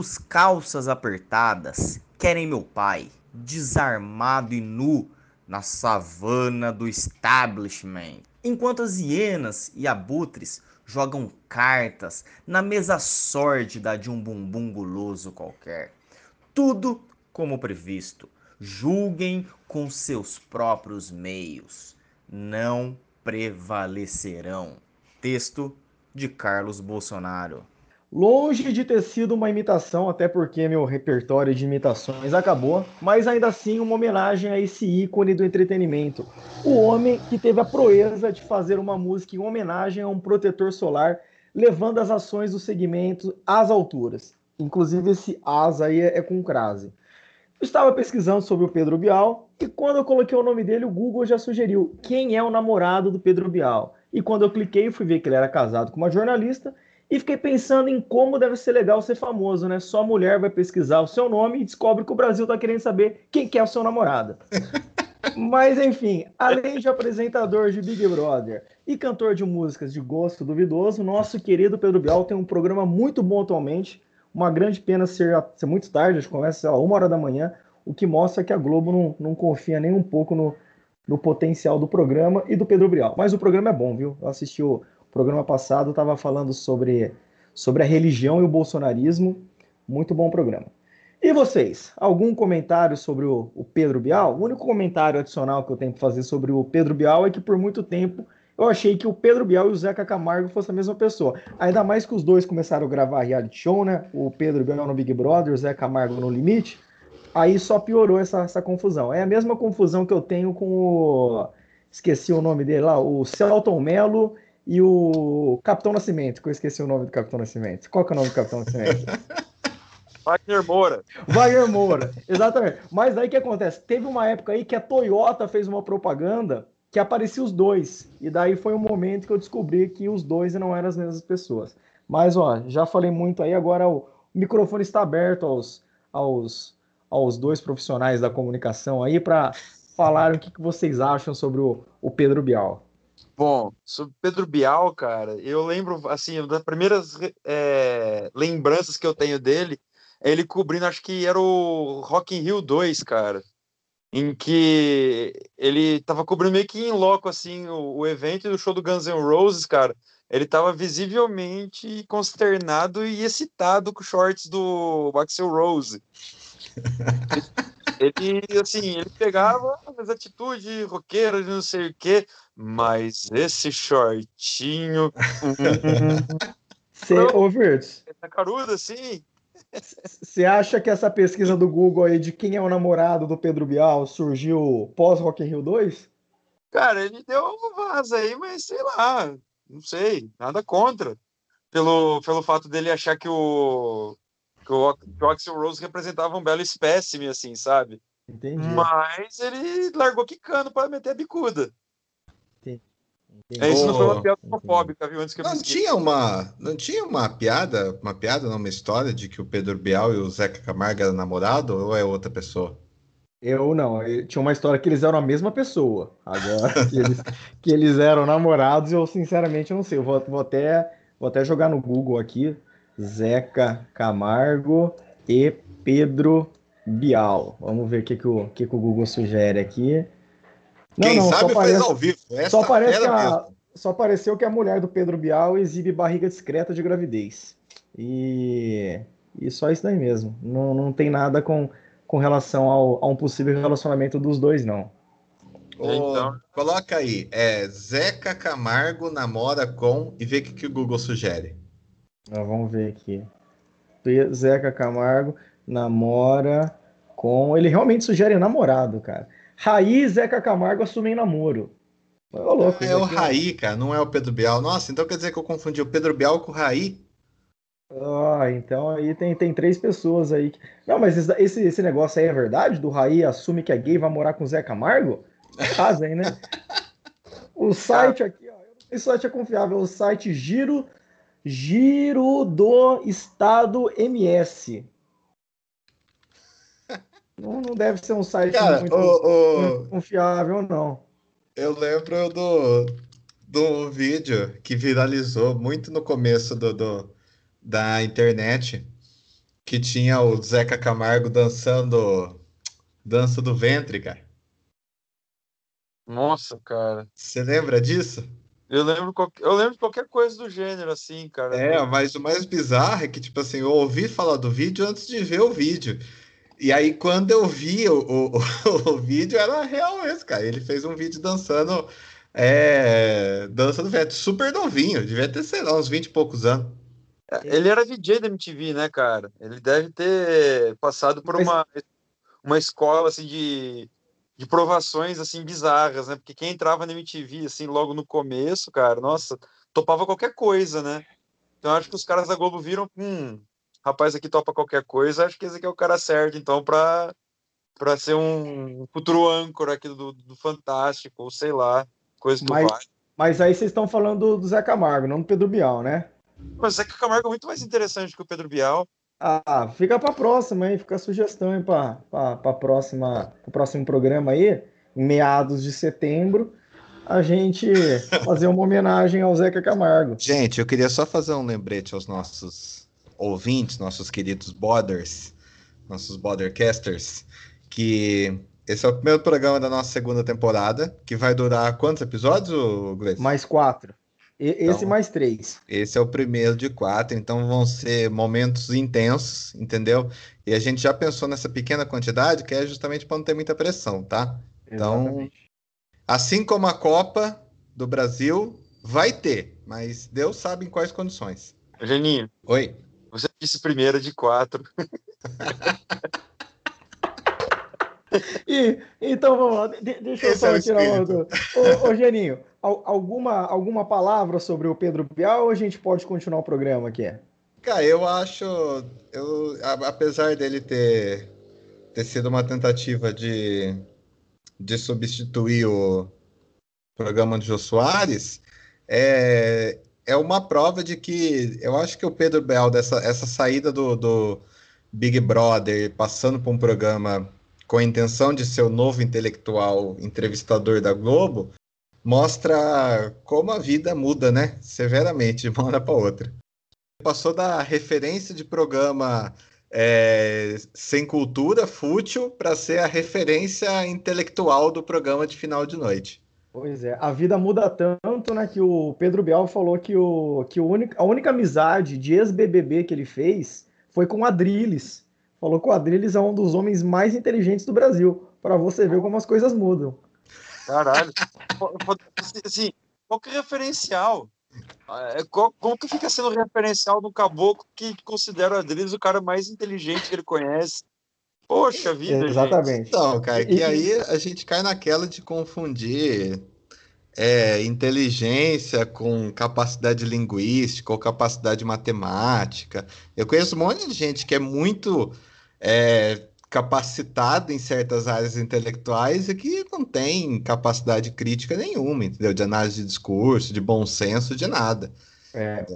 Os calças apertadas querem meu pai, desarmado e nu na savana do establishment. Enquanto as hienas e abutres jogam cartas na mesa sórdida de um bumbum guloso qualquer. Tudo como previsto. Julguem com seus próprios meios. Não prevalecerão. Texto de Carlos Bolsonaro. Longe de ter sido uma imitação, até porque meu repertório de imitações acabou, mas ainda assim uma homenagem a esse ícone do entretenimento. O homem que teve a proeza de fazer uma música em homenagem a um protetor solar, levando as ações do segmento às alturas. Inclusive esse as aí é, é com crase. Estava pesquisando sobre o Pedro Bial e quando eu coloquei o nome dele, o Google já sugeriu quem é o namorado do Pedro Bial. E quando eu cliquei, fui ver que ele era casado com uma jornalista e fiquei pensando em como deve ser legal ser famoso, né? Só mulher vai pesquisar o seu nome e descobre que o Brasil tá querendo saber quem que é o seu namorado. Mas enfim, além de apresentador de Big Brother e cantor de músicas de gosto duvidoso, nosso querido Pedro Bial tem um programa muito bom atualmente. Uma grande pena ser, ser muito tarde, a gente começa a uma hora da manhã, o que mostra que a Globo não, não confia nem um pouco no, no potencial do programa e do Pedro Bial. Mas o programa é bom, viu? Eu assisti o, programa passado estava falando sobre, sobre a religião e o bolsonarismo. Muito bom programa. E vocês? Algum comentário sobre o, o Pedro Bial? O único comentário adicional que eu tenho para fazer sobre o Pedro Bial é que por muito tempo eu achei que o Pedro Bial e o Zeca Camargo fossem a mesma pessoa. Ainda mais que os dois começaram a gravar reality show, né? O Pedro Bial no Big Brother, o Zeca Camargo no Limite. Aí só piorou essa, essa confusão. É a mesma confusão que eu tenho com o. Esqueci o nome dele lá, o Celton Mello e o Capitão Nascimento, que eu esqueci o nome do Capitão Nascimento. Qual que é o nome do Capitão Nascimento? Wagner Moura. Wagner Moura, exatamente. Mas aí o que acontece? Teve uma época aí que a Toyota fez uma propaganda que aparecia os dois. E daí foi um momento que eu descobri que os dois não eram as mesmas pessoas. Mas, ó, já falei muito aí, agora o microfone está aberto aos, aos, aos dois profissionais da comunicação aí para falar o que, que vocês acham sobre o, o Pedro Bial. Bom, sobre Pedro Bial, cara, eu lembro, assim, uma das primeiras é, lembranças que eu tenho dele é ele cobrindo, acho que era o Rock in Rio 2, cara, em que ele tava cobrindo meio que em loco, assim, o, o evento do show do Guns N' Roses, cara, ele tava visivelmente consternado e excitado com os shorts do Axel Rose. ele, assim, ele pegava as atitudes roqueiras não sei o quê, mas esse shortinho. Você, ô Virtus. Essa caruda, assim. Você acha que essa pesquisa do Google aí de quem é o namorado do Pedro Bial surgiu pós Rock in Rio 2? Cara, ele deu uma vaza aí, mas sei lá, não sei, nada contra. Pelo, pelo fato dele achar que o, que o, que o Axel Rose representava um belo espécime, assim, sabe? Entendi. Mas ele largou quicando para meter a bicuda. É, isso não foi uma piada homofóbica, viu? Antes que eu Não tinha uma, não tinha uma piada, uma piada, não, uma história de que o Pedro Bial e o Zeca Camargo eram namorado ou é outra pessoa? Eu não, eu- tinha uma história que eles eram a mesma pessoa. Agora que eles, que eles eram namorados, eu sinceramente não sei. Eu vou, vou até, vou até jogar no Google aqui. Zeca Camargo e Pedro Bial. Vamos ver o que, que, o, que, que o Google sugere aqui. Não, Quem não, só sabe faz aparece, ao vivo. Essa só, aparece que fera a- só apareceu que a mulher do Pedro Bial exibe barriga discreta de gravidez. E, e só isso daí mesmo. Não, não tem nada com, com relação ao, a um possível relacionamento dos dois, não. Ô, Então- Coloca aí, é Zeca Camargo namora com e vê o que, que o Google sugere. Vamos ver aqui. Zeca Camargo namora com. Ele realmente sugere namorado, cara. Raí e Zeca Camargo assumem namoro. Ô, louco, é o Raí, cara, não é o Pedro Bial. Nossa, então quer dizer que eu confundi o Pedro Bial com o Raí? Ah, então aí tem, tem três pessoas aí. que- Não, mas esse, esse, esse negócio aí é verdade? Do Raí assume que é gay e vai morar com o Zeca Camargo? Casem, né? O site aqui, ó. Eu não sei se o site é confiável. O site Giro, Giro do Estado MS. Não, não deve ser um site Cara, muito, o, o- muito confiável, não. eu lembro do, do vídeo que viralizou muito no começo do, do- da internet, Que tinha o Zeca Camargo dançando dança do ventre, cara. Nossa, cara. Você lembra disso? Eu lembro, eu lembro de qualquer coisa do gênero, assim, cara. É, mas o mais bizarro é que, tipo assim, eu ouvi falar do vídeo antes de ver o vídeo. E aí, quando eu vi o, o, o, vídeo, era real mesmo, cara. Ele fez um vídeo dançando é, dança do ventre, super novinho, devia ter, sei lá, uns 20 e poucos anos. É, ele era DJ da MTV, né, cara? Ele deve ter passado por uma, uma escola, assim, de de provações assim bizarras, né? Porque quem entrava na MTV assim logo no começo, cara, nossa, topava qualquer coisa, né? Então acho que os caras da Globo viram, hum, rapaz aqui topa qualquer coisa, acho que esse aqui é o cara certo, então para para ser um futuro âncora aqui do, do Fantástico, ou sei lá, coisa que mas, vai. Mas aí vocês estão falando do Zé Camargo, não do Pedro Bial, né? Mas o Zé Camargo é muito mais interessante que o Pedro Bial. Ah, fica para próxima aí, fica a sugestão aí para para próxima, o próximo programa aí, meados de setembro, a gente fazer uma homenagem ao Zeca Camargo. Gente, eu queria só fazer um lembrete aos nossos ouvintes, nossos queridos bodders, nossos bordercasters, que esse é o primeiro programa da nossa segunda temporada, que vai durar quantos episódios, Gleice? Mais quatro. Esse então, mais três. Esse é o primeiro de quatro, então vão ser momentos intensos, entendeu? E a gente já pensou nessa pequena quantidade, que é justamente para não ter muita pressão, tá? Então, Exatamente. assim como a Copa do Brasil, vai ter, mas Deus sabe em quais condições. Geninho. Oi. Você disse primeiro de quatro. e, então vamos lá, de, deixa eu Esse só é tirar uma. Ô, ô, Geninho, alguma, alguma palavra sobre o Pedro Bial ou a gente pode continuar o programa aqui? Cara, eu acho. Eu, apesar dele ter, ter sido uma tentativa de, de substituir o programa de Jô Soares, é, é uma prova de que eu acho que o Pedro Bial, dessa essa saída do, do Big Brother, passando para um programa com a intenção de ser o novo intelectual entrevistador da Globo, mostra como a vida muda, né? Severamente, de uma hora para outra. Passou da referência de programa é, sem cultura, fútil, para ser a referência intelectual do programa de final de noite. Pois é, a vida muda tanto, né, que o Pedro Bial falou que, o, que o único, a única amizade de ex-BBB que ele fez foi com o Adrilles. Falou que o Adrilles é um dos homens mais inteligentes do Brasil, para você ver como as coisas mudam. Caralho. assim, qual que é referencial? É, como que fica sendo referencial do caboclo que considera o Adriles o cara mais inteligente que ele conhece? Poxa vida, Exatamente. Gente. Então, cara, que aí a gente cai naquela de confundir é, inteligência com capacidade linguística ou capacidade matemática. Eu conheço um monte de gente que é muito é, capacitado em certas áreas intelectuais e que não tem capacidade crítica nenhuma, entendeu? De análise de discurso, de bom senso, de nada. É.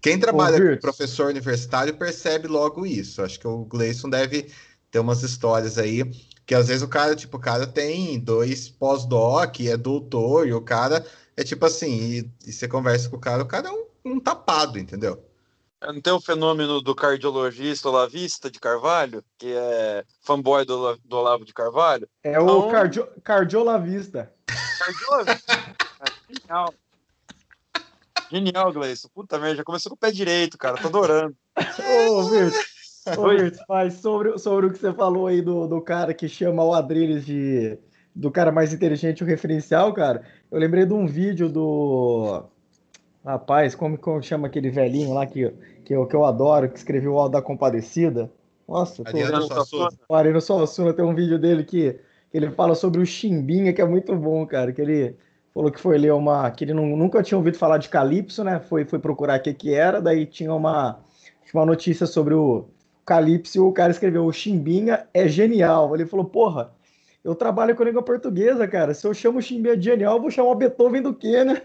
Quem trabalha com professor universitário percebe logo isso. Acho que o Gleison deve ter umas histórias aí que às vezes o cara, tipo, o cara tem dois pós-doc, é doutor, e o cara é tipo assim, e, e, você conversa com o cara, o cara é um, um tapado, entendeu? Não tem o fenômeno do cardiologista olavista de Carvalho, que é fanboy do, do Olavo de Carvalho? É então... o cardio, cardiolavista. Cardiolavista? Genial. Genial, Gleison. Puta merda, já começou com o pé direito, cara. Tô adorando. Ô, Virto. Virto, mas sobre, sobre o que você falou aí do, do cara que chama o Adriles de do cara mais inteligente, o referencial, cara. Eu lembrei de um vídeo do Rapaz, como, como chama aquele velhinho lá que, que, eu, que eu adoro, que escreveu o Alto da Compadecida? Nossa. Ariano Suassuna. O Ariano Suassuna tem um vídeo dele que, que ele fala sobre o Chimbinha, que é muito bom, cara. Que ele falou que foi ler uma. que ele não, nunca tinha ouvido falar de Calypso, né? Foi, foi procurar o que, que era, daí tinha uma, uma notícia sobre o Calypso o cara escreveu: o Chimbinha é genial. Ele falou: porra, eu trabalho com língua portuguesa, cara. Se eu chamo o Chimbinha de genial, eu vou chamar o Beethoven do quê, né?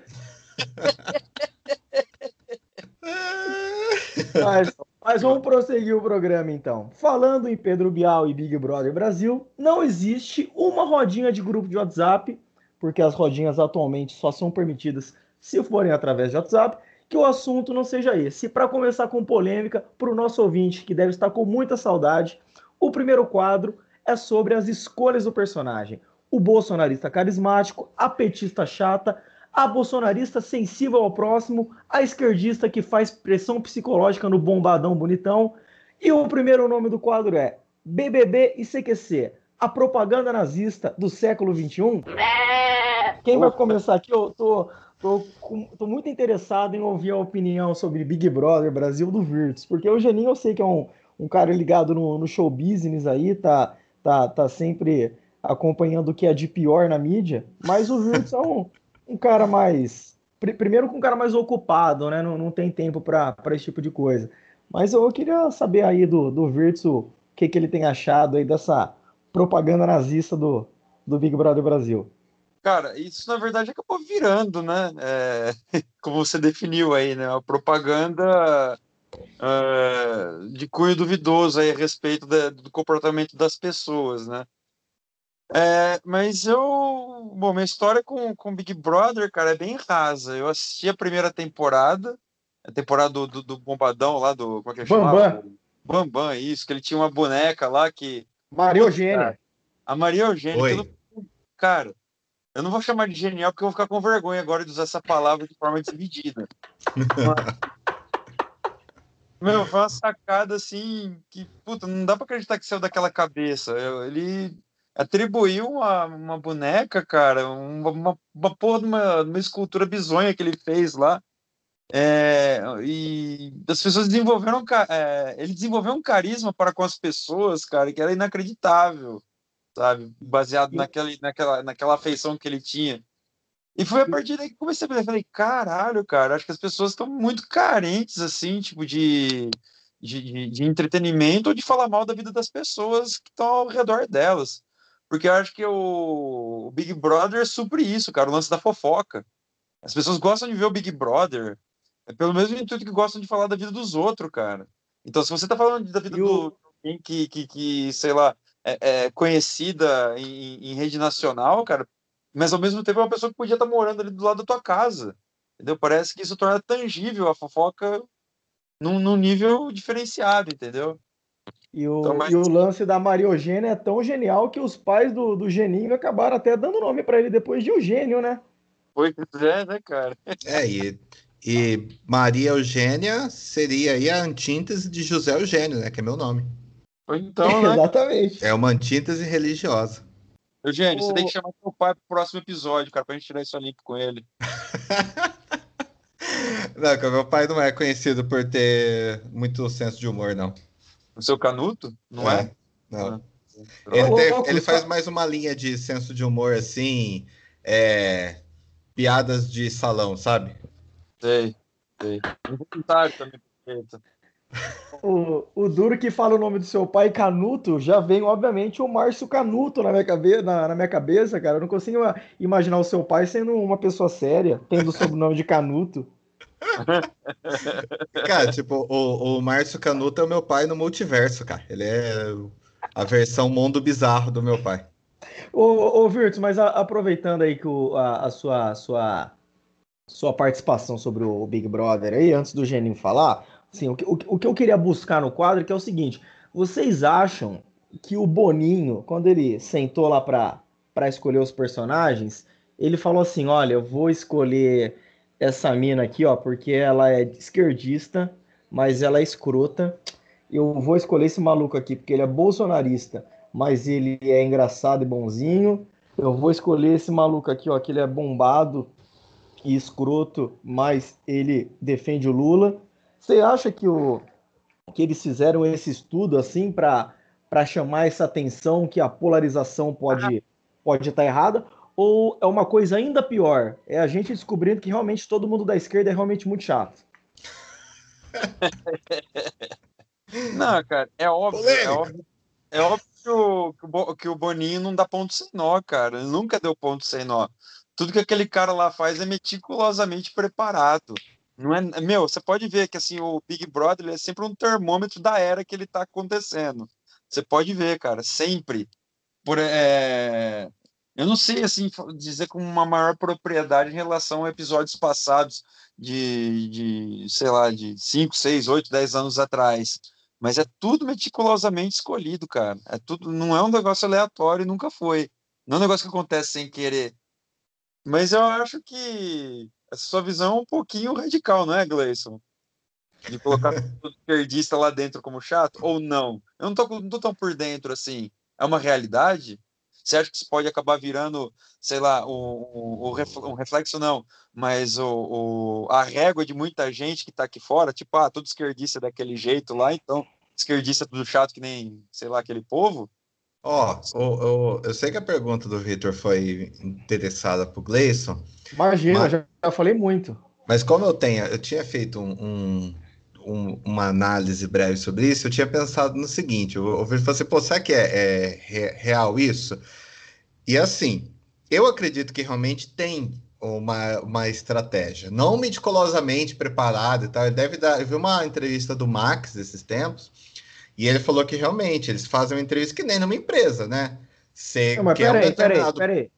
mas, mas vamos prosseguir o programa então. Falando em Pedro Bial e Big Brother Brasil, não existe uma rodinha de grupo de WhatsApp, porque as rodinhas atualmente só são permitidas se forem através de WhatsApp, que o assunto não seja esse. Para começar com polêmica, para o nosso ouvinte que deve estar com muita saudade, o primeiro quadro é sobre as escolhas do personagem. O bolsonarista carismático, a petista chata, a bolsonarista sensível ao próximo, a esquerdista que faz pressão psicológica no bombadão bonitão. E o primeiro nome do quadro é BBB e CQC, a propaganda nazista do século XXI. Quem vai começar aqui? Eu tô, tô, tô muito interessado em ouvir a opinião sobre Big Brother Brasil do Virtus, porque o Geninho eu sei que é um, um cara ligado no, no show business aí, tá, tá, tá sempre acompanhando o que é de pior na mídia, mas o Virtus é um, um cara mais. Primeiro, com um cara mais ocupado, né? Não, não tem tempo para esse tipo de coisa. Mas eu queria saber aí do, do Virtus o que, que ele tem achado aí dessa propaganda nazista do, do Big Brother Brasil. Cara, isso na verdade acabou virando, né? É, como você definiu aí, né? A propaganda uh, de cunho duvidoso aí a respeito da, do comportamento das pessoas, né? É, mas eu. Bom, minha história com, com Big Brother, cara, é bem rasa. Eu assisti a primeira temporada, a temporada do, do, do Bombadão lá, do. Como é que Bambam. Bambam, isso, que ele tinha uma boneca lá que. Maria Eugênia. A Maria Eugênia. Cara, eu não vou chamar de genial porque eu vou ficar com vergonha agora de usar essa palavra de forma desmedida. Meu, foi uma sacada assim que, puta, não dá pra acreditar que saiu daquela cabeça. Ele atribuiu uma, uma boneca, cara, uma, uma, uma porra de uma, uma escultura bizonha que ele fez lá. É, e as pessoas desenvolveram. É, ele desenvolveu um carisma para com as pessoas, cara, que era inacreditável, sabe? Baseado naquela, naquela, naquela afeição que ele tinha. E foi a partir daí que comecei a pensar, falei, caralho, cara, acho que as pessoas estão muito carentes, assim, tipo, de, de, de, entretenimento ou de falar mal da vida das pessoas que estão ao redor delas. Porque eu acho que o, o Big Brother supre isso, cara, o lance da fofoca. As pessoas gostam de ver o Big Brother, é pelo mesmo intuito que gostam de falar da vida dos outros, cara. Então, se você tá falando da vida do que, que, que, sei lá, é, é conhecida em, em, rede nacional, cara, mas ao mesmo tempo é uma pessoa que podia estar morando ali do lado da tua casa. Entendeu? Parece que isso torna tangível a fofoca num, num nível diferenciado, entendeu? E o, então, mas... e o lance da Maria Eugênia é tão genial que os pais do, do Geninho acabaram até dando nome para ele depois de Eugênio, né? Pois é, né, cara? É, e, e Maria Eugênia seria aí a antítese de José Eugênio, né? Que é meu nome. Então, né? Exatamente. É uma antítese religiosa. Eugênio, o... você tem que chamar seu pai pro próximo episódio, cara, pra gente tirar isso limpo com ele. não, meu pai não é conhecido por ter muito senso de humor, não. O seu Canuto? Não é? é? Não. Ah. Ele, tem, ele, faz mais uma linha de senso de humor, assim, é, piadas de salão, sabe? Sei, sei. Um comentário também, perfeito. O, o duro que fala o nome do seu pai, Canuto, já vem, obviamente, o Márcio Canuto na minha, cabe na, na minha cabeça, cara. Eu não consigo imaginar o seu pai sendo uma pessoa séria, tendo o sobrenome de Canuto. cara, tipo, o, o Márcio Canuto é o meu pai no multiverso, cara. Ele é a versão mundo bizarro do meu pai. Ô, ô Virtus, mas a, aproveitando aí que o, a, a, sua, sua, sua participação sobre o Big Brother aí, antes do Geninho falar, Sim, o que, o, que eu queria buscar no quadro é, é o seguinte: vocês acham que o Boninho, quando ele sentou lá para escolher os personagens, ele falou assim: olha, eu vou escolher essa mina aqui, ó, porque ela é esquerdista, mas ela é escrota. Eu vou escolher esse maluco aqui porque ele é bolsonarista, mas ele é engraçado e bonzinho. Eu vou escolher esse maluco aqui, ó, que ele é bombado e escroto, mas ele defende o Lula. Você acha que, o, que eles fizeram esse estudo assim para chamar essa atenção que a polarização pode pode estar tá errada? Ou é uma coisa ainda pior? É a gente descobrindo que realmente todo mundo da esquerda é realmente muito chato. Não, cara, é óbvio, é óbvio, é óbvio que, o, que o Boninho não dá ponto sem nó, cara. Ele nunca deu ponto sem nó. Tudo que aquele cara lá faz é meticulosamente preparado. Não é, meu, você pode ver que assim o Big Brother é sempre um termômetro da era que ele está acontecendo. Você pode ver, cara, sempre. Por, é, eu não sei assim dizer com uma maior propriedade em relação a episódios passados de, de sei lá, de 5, 6, 8, 10 anos atrás. Mas é tudo meticulosamente escolhido, cara. É tudo, não é um negócio aleatório, nunca foi. Não é um negócio que acontece sem querer. Mas eu acho que essa sua visão é um pouquinho radical, não é, Gleison? De colocar o esquerdista lá dentro como chato? Ou não? Eu não tô, não tô tão por dentro assim. É uma realidade? Você acha que isso pode acabar virando, sei lá, o, o, o um reflexo não, mas o, o, a régua de muita gente que está aqui fora, tipo, ah, todo esquerdista é daquele jeito lá, então esquerdista é tudo chato que nem, sei lá, aquele povo? Ó, oh, eu sei que a pergunta do Victor foi interessada pro Gleison. Imagina, mas... já, já falei muito. Mas como eu tenho, eu tinha feito um, um, um, uma análise breve sobre isso, eu tinha pensado no seguinte: eu ouvi você, pô, será que é, é real isso? E assim, eu acredito que realmente tem uma, uma estratégia, não meticulosamente preparada e tal. Ele deve dar. Eu vi uma entrevista do Max esses tempos, e ele falou que realmente eles fazem uma entrevista que nem numa empresa, né? Você não, mas quer peraí, um determinado... peraí, peraí.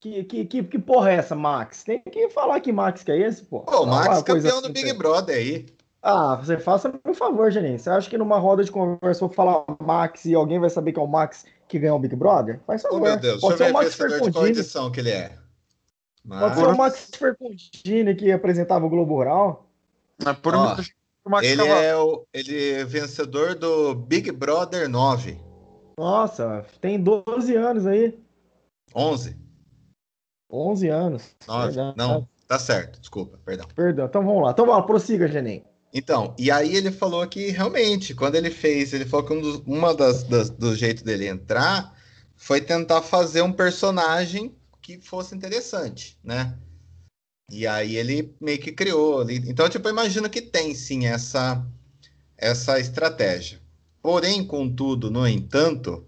Que, que, que, que porra é essa, Max? Tem que falar que Max que é esse, pô. Pô, Max campeão do Big Brother aí. Ah, você faça por favor, Janine. Você acha que numa roda de conversa eu vou falar Max e alguém vai saber que é o Max que ganhou o Big Brother? Faz favor. Oh, meu Deus, Pode ser o Max Fercondini. edição que ele é. Mas... Pode ser o Max Fercondini que apresentava o Globo Rural. Ah, por Ó, ele é o ele é vencedor do Big Brother 9. Nossa, tem 12 anos aí. 11. 11 anos. 9. Não, tá certo. Desculpa, perdão. Perdão. Então vamos lá. Então vamos lá, prossiga, Genem. Então, e aí ele falou que realmente, quando ele fez, ele falou que um dos, uma das, das do jeito dele entrar foi tentar fazer um personagem que fosse interessante, né? E aí ele meio que criou ali. Então, tipo, eu imagino que tem sim essa essa estratégia. Porém, contudo, no entanto,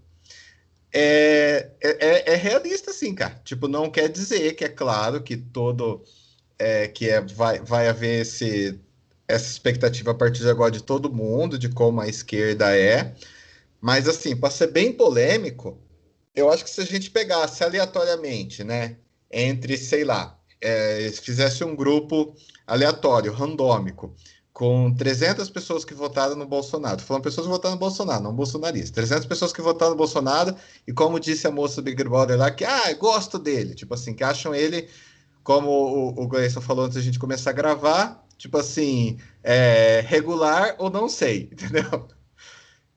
é, é, é, realista sim, cara. Tipo, não quer dizer que é claro que todo é, que é, vai, vai haver esse, essa expectativa a partir de agora de todo mundo, de como a esquerda é. Mas assim, para ser bem polêmico, eu acho que se a gente pegasse aleatoriamente, né, entre, sei lá, é, fizesse um grupo aleatório, randômico, com 300 pessoas que votaram no Bolsonaro. Falando pessoas que votaram no Bolsonaro, não bolsonaristas. 300 pessoas que votaram no Bolsonaro e como disse a moça do Big Brother lá, que, ah, gosto dele. Tipo assim, que acham ele, como o, o Gleison falou antes da gente começar a gravar, tipo assim, é, regular ou não sei, entendeu?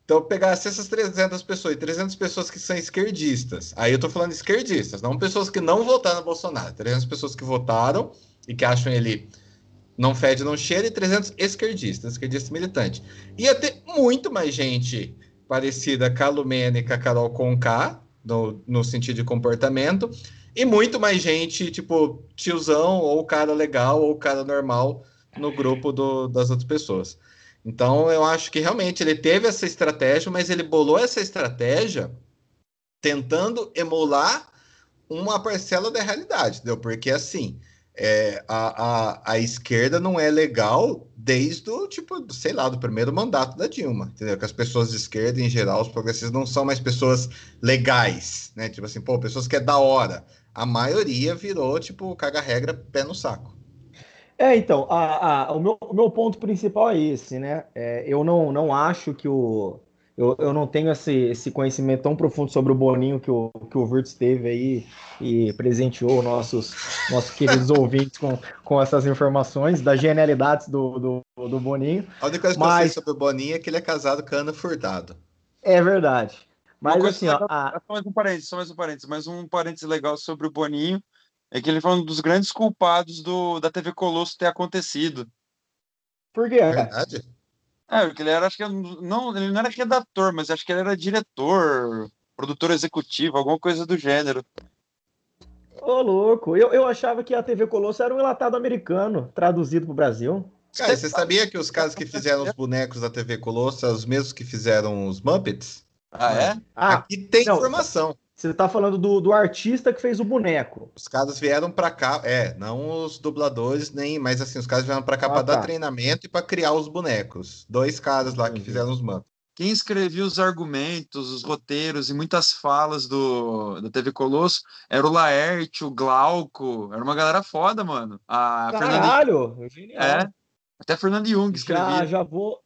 Então, pegasse essas 300 pessoas e 300 pessoas que são esquerdistas, aí eu tô falando esquerdistas, não pessoas que não votaram no Bolsonaro, 300 pessoas que votaram e que acham ele não fede, não cheira, e 300 esquerdistas, esquerdistas militantes. Ia ter muito mais gente parecida com a Lumena e com a Carol Conká, no, no sentido de comportamento, e muito mais gente, tipo, tiozão, ou cara legal, ou cara normal, no grupo do, das outras pessoas. Então, eu acho que realmente ele teve essa estratégia, mas ele bolou essa estratégia tentando emular uma parcela da realidade, entendeu? Porque, assim, é, a, a, a esquerda não é legal desde o, tipo, sei lá, do primeiro mandato da Dilma, entendeu? Que as pessoas de esquerda, em geral, os progressistas, não são mais pessoas legais, né? Tipo assim, pô, pessoas que é da hora. A maioria virou, tipo, caga-regra, pé no saco. É, então, a, a, o, meu, o meu ponto principal é esse, né? É, eu não, não acho que o. Eu, eu não tenho esse, esse conhecimento tão profundo sobre o Boninho que o, que o Virtus teve aí e presenteou nossos, nossos queridos ouvintes com, com essas informações das genialidades do, do, do Boninho. A única coisa que Mas... eu sei sobre o Boninho é que ele é casado com a Ana Furtado. É verdade. Mas assim, ó, a... só mais um parênteses, só mais um parênteses, mais um parênteses legal sobre o Boninho é que ele foi um dos grandes culpados do, da TV Colosso ter acontecido. Por quê? É verdade? É, porque ele era, acho que não, ele não era redator, mas acho que ele era diretor, produtor executivo, alguma coisa do gênero. Ô, louco, eu, eu achava que a TV Colosso era um enlatado americano, traduzido para o Brasil. Cara, você sabia que os caras que fizeram os bonecos da TV Colosso são os mesmos que fizeram os Muppets? Ah, é? Ah, Aqui tem não, informação. Você tá falando do, do artista que fez o boneco. Os caras vieram para cá, é, não os dubladores, nem, mas assim, os caras vieram para cá ah, para tá. dar treinamento e para criar os bonecos. Dois caras lá que fizeram os mantos. quem escrevia os argumentos, os roteiros e muitas falas do, do TV Colosso era o Laerte, o Glauco, era uma galera foda, mano. A Caralho, Fernanda... genial. É, até Fernando Jung escrevia. Já, já vou,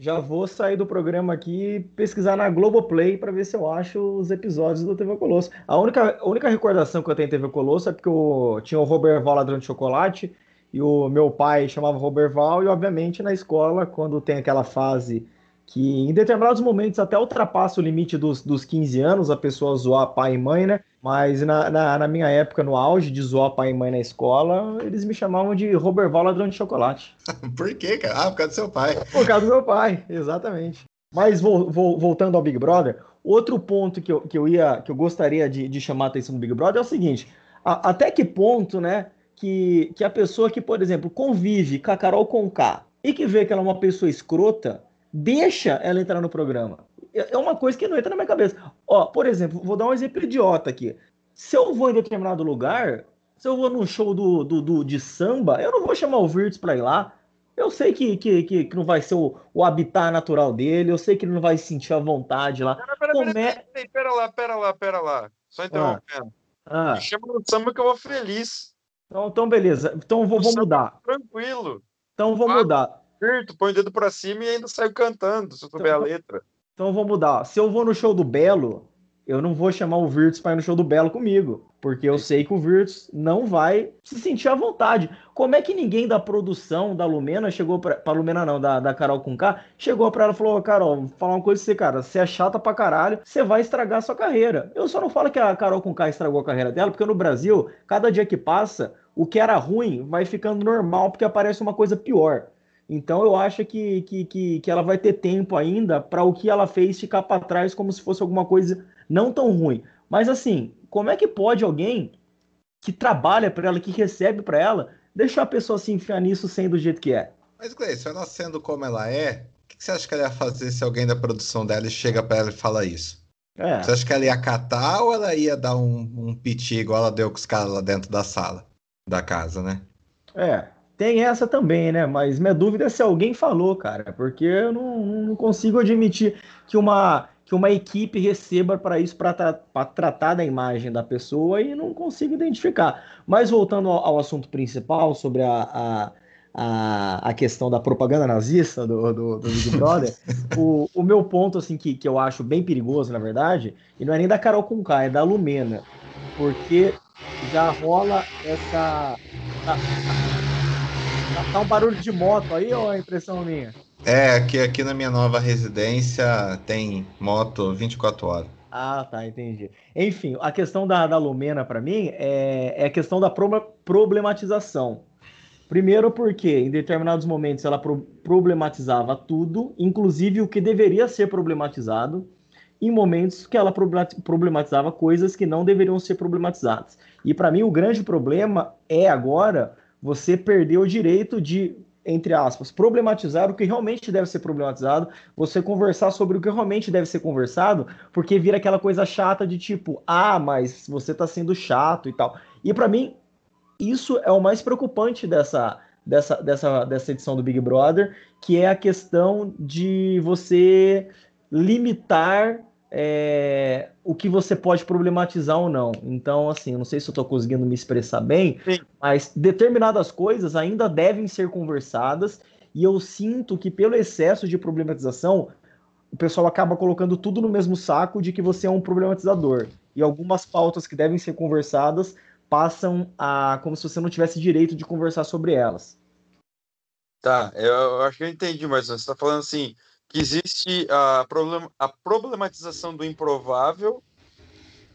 já vou sair do programa aqui e pesquisar na Globoplay para ver se eu acho os episódios do TV Colosso. A única, a única recordação que eu tenho em TV Colosso é porque eu tinha o Roberval Ladrão de Chocolate e o meu pai chamava Roberval e, obviamente, na escola, quando tem aquela fase que em determinados momentos até ultrapassa o limite dos, dos 15 anos, a pessoa zoar pai e mãe, né? Mas na, na, na, minha época, no auge de zoar pai e mãe na escola, eles me chamavam de Roberval Ladrão de Chocolate. Por quê, cara? Ah, por causa do seu pai. Por causa do meu pai, exatamente. Mas vou, vou, voltando ao Big Brother, outro ponto que eu, que eu, ia, que eu gostaria de, de chamar a atenção do Big Brother é o seguinte: a, até que ponto, né, que, que a pessoa que, por exemplo, convive com a Carol Conká e que vê que ela é uma pessoa escrota, deixa ela entrar no programa. É, é uma coisa que não entra na minha cabeça. Ó, por exemplo, vou dar um exemplo idiota aqui. Se eu vou em determinado lugar, se eu vou num show do, do, do de samba, eu não vou chamar o Virtus para ir lá. Eu sei que, que, que, que, não vai ser o, o habitat natural dele, eu sei que ele não vai sentir a vontade lá. Pera, pera, pera, é... pera lá, pera lá, pera lá. Só interrompendo. Ah. Me chama no samba que eu vou feliz. Então, então beleza. Então vou, vou mudar. Tranquilo. Então vou mudar curto, põe o dedo pra cima e ainda saiu cantando, se eu souber então, a letra. Então eu vou mudar. Se eu vou no show do Belo, eu não vou chamar o Virtus para ir no show do Belo comigo. Porque eu sei que o Virtus não vai se sentir à vontade. Como é que ninguém da produção da Lumena chegou pra. pra Lumena não, da, da Carol com K, chegou pra ela e falou: Carol, vou falar uma coisa pra você, cara. Você é chata pra caralho, você vai estragar a sua carreira. Eu só não falo que a Carol com K estragou a carreira dela, porque no Brasil, cada dia que passa, o que era ruim vai ficando normal, porque aparece uma coisa pior. Então eu acho que, que, que, que ela vai ter tempo ainda para o que ela fez ficar para trás como se fosse alguma coisa não tão ruim. Mas assim, como é que pode alguém que trabalha para ela, que recebe para ela, deixar a pessoa se enfiar nisso sendo do jeito que é? Mas Gleice, ela sendo como ela é, o que você acha que ela ia fazer se alguém da produção dela chega para ela e fala isso? É. Você acha que ela ia catar ou ela ia dar um, um piti igual ela deu com os caras lá dentro da sala, da casa, né? É, tem essa também, né? Mas minha dúvida é se alguém falou, cara, porque eu não, não consigo admitir que uma, que uma equipe receba para isso, para tra tratar da imagem da pessoa e não consigo identificar. Mas voltando ao, ao assunto principal, sobre a, a, a, a, questão da propaganda nazista do, do, do Big Brother, o, o meu ponto, assim, que, que eu acho bem perigoso, na verdade, e não é nem da Carol Conká, é da Lumena, porque já rola essa. Tá um barulho de moto aí ou é impressão minha? É, aqui, aqui na minha nova residência tem moto 24 horas. Ah, tá, entendi. Enfim, a questão da, da Lumena para mim é, é a questão da pro, problematização. Primeiro porque em determinados momentos ela pro, problematizava tudo, inclusive o que deveria ser problematizado, em momentos que ela problematizava coisas que não deveriam ser problematizadas. E para mim o grande problema é agora você perdeu o direito de, entre aspas, problematizar o que realmente deve ser problematizado, você conversar sobre o que realmente deve ser conversado, porque vira aquela coisa chata de tipo, ah, mas você tá sendo chato e tal. E para mim, isso é o mais preocupante dessa, dessa, dessa, dessa edição do Big Brother, que é a questão de você limitar é, o que você pode problematizar ou não. Então, assim, eu não sei se eu estou conseguindo me expressar bem, Sim. mas determinadas coisas ainda devem ser conversadas e eu sinto que pelo excesso de problematização, o pessoal acaba colocando tudo no mesmo saco de que você é um problematizador. E algumas pautas que devem ser conversadas passam a como se você não tivesse direito de conversar sobre elas. Tá, eu acho que eu entendi, mas você está falando assim, que existe a, problem, a problematização do improvável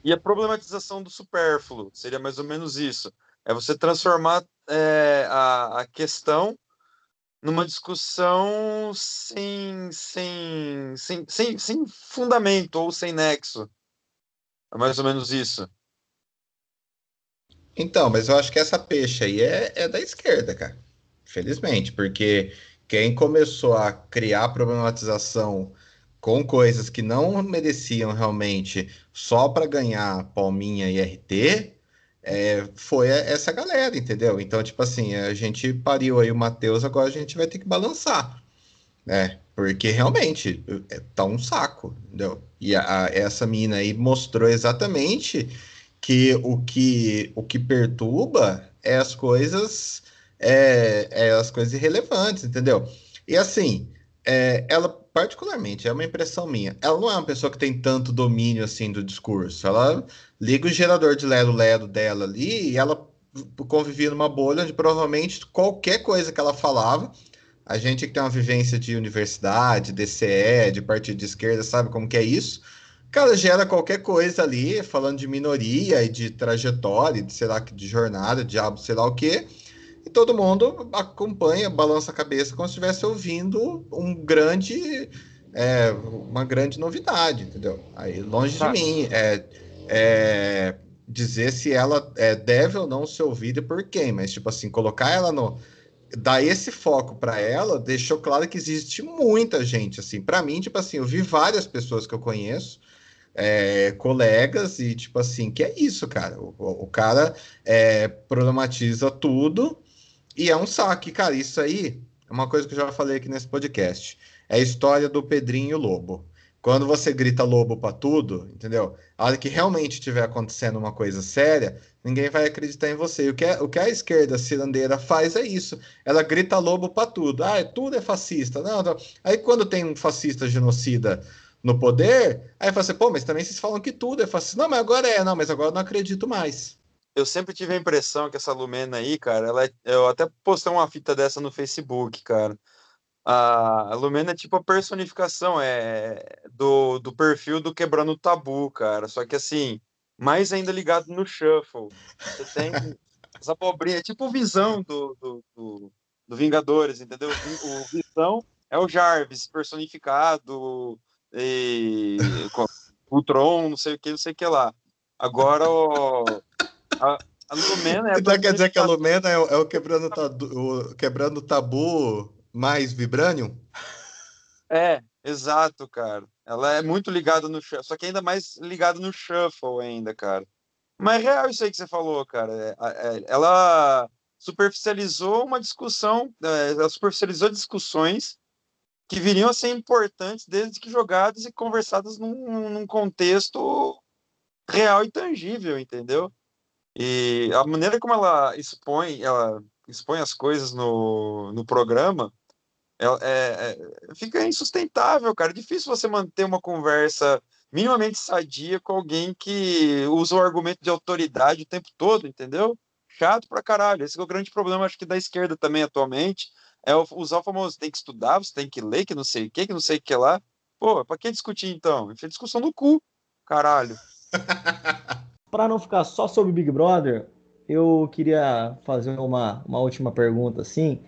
e a problematização do supérfluo. Seria mais ou menos isso. É você transformar é, a, a questão numa discussão sem, sem, sem, sem, sem fundamento ou sem nexo. É mais ou menos isso. Então, mas eu acho que essa peixe aí é, é da esquerda, cara. Felizmente, porque quem começou a criar problematização com coisas que não mereciam realmente só para ganhar palminha e RT, é, foi essa galera, entendeu? Então, tipo assim, a gente pariu aí o Matheus, agora a gente vai ter que balançar, né? Porque realmente é, tá um saco, entendeu? E a, a, essa mina aí mostrou exatamente que o que, o que perturba é as coisas é, é as coisas irrelevantes, entendeu? E assim, é, ela particularmente, é uma impressão minha, ela não é uma pessoa que tem tanto domínio assim do discurso. Ela liga o gerador de lero-lero dela ali e ela convivia numa bolha onde provavelmente qualquer coisa que ela falava a gente que tem uma vivência de universidade, DCE, de partido de esquerda, sabe como que é isso? Cara, gera qualquer coisa ali, falando de minoria e de trajetória, de sei lá, de jornada, diabo, sei lá o quê. E todo mundo acompanha, balança a cabeça como se estivesse ouvindo um grande, é, uma grande novidade, entendeu? Aí, longe de mim, é, é, dizer se ela é, deve ou não ser ouvida e por quem, mas, tipo assim, colocar ela no, dar esse foco para ela deixou claro que existe muita gente assim. Para mim tipo assim eu vi várias pessoas que eu conheço é, colegas e tipo assim que é isso cara. O, o cara é, problematiza tudo e é um saque cara isso aí é uma coisa que eu já falei aqui nesse podcast é a história do Pedrinho Lobo quando você grita lobo para tudo, entendeu? A hora que realmente estiver acontecendo uma coisa séria, ninguém vai acreditar em você. E o que, é, o que a esquerda cirandeira faz é isso. Ela grita lobo para tudo. Ah, tudo é fascista. Não, não. Aí quando tem um fascista genocida no poder, aí fala assim, pô, mas também vocês falam que tudo é fascista. Não, mas agora é, não, mas agora eu não acredito mais. Eu sempre tive a impressão que essa Lumena aí, cara, ela é, eu até postei uma fita dessa no Facebook, cara a Lumena é tipo a personificação é, do, do perfil do Quebrando o Tabu, cara. Só que assim, mais ainda ligado no Shuffle. Você tem essa pobrinha, é tipo visão do, do, do, do, Vingadores, entendeu? O Visão é o Jarvis personificado, e, o Tron, não sei o que, não sei o que lá. Agora o, a, a Lumena é. Então quer dizer que a Lumena é, é o, quebrando, tabu, o quebrando tabu mais Vibranium? É, exato, cara. Ela é muito ligada no shuffle, só que ainda mais ligada no shuffle ainda, cara. Mas é real isso aí que você falou, cara. É, é, ela superficializou uma discussão, é, ela superficializou discussões que viriam a ser importantes desde que jogadas e conversadas num, num contexto real e tangível, entendeu? E a maneira como ela expõe, ela expõe as coisas no, no programa, é, é, é, fica insustentável, cara. É difícil você manter uma conversa minimamente sadia com alguém que usa o argumento de autoridade o tempo todo, entendeu? Chato pra caralho. Esse é o grande problema, acho que da esquerda também atualmente, é usar o famoso tem que estudar, você tem que ler, que não sei o que, que não sei o que lá. Pô, pra que discutir então? Enfia discussão no cu, caralho. para não ficar só sobre Big Brother, eu queria fazer uma, uma última pergunta, assim,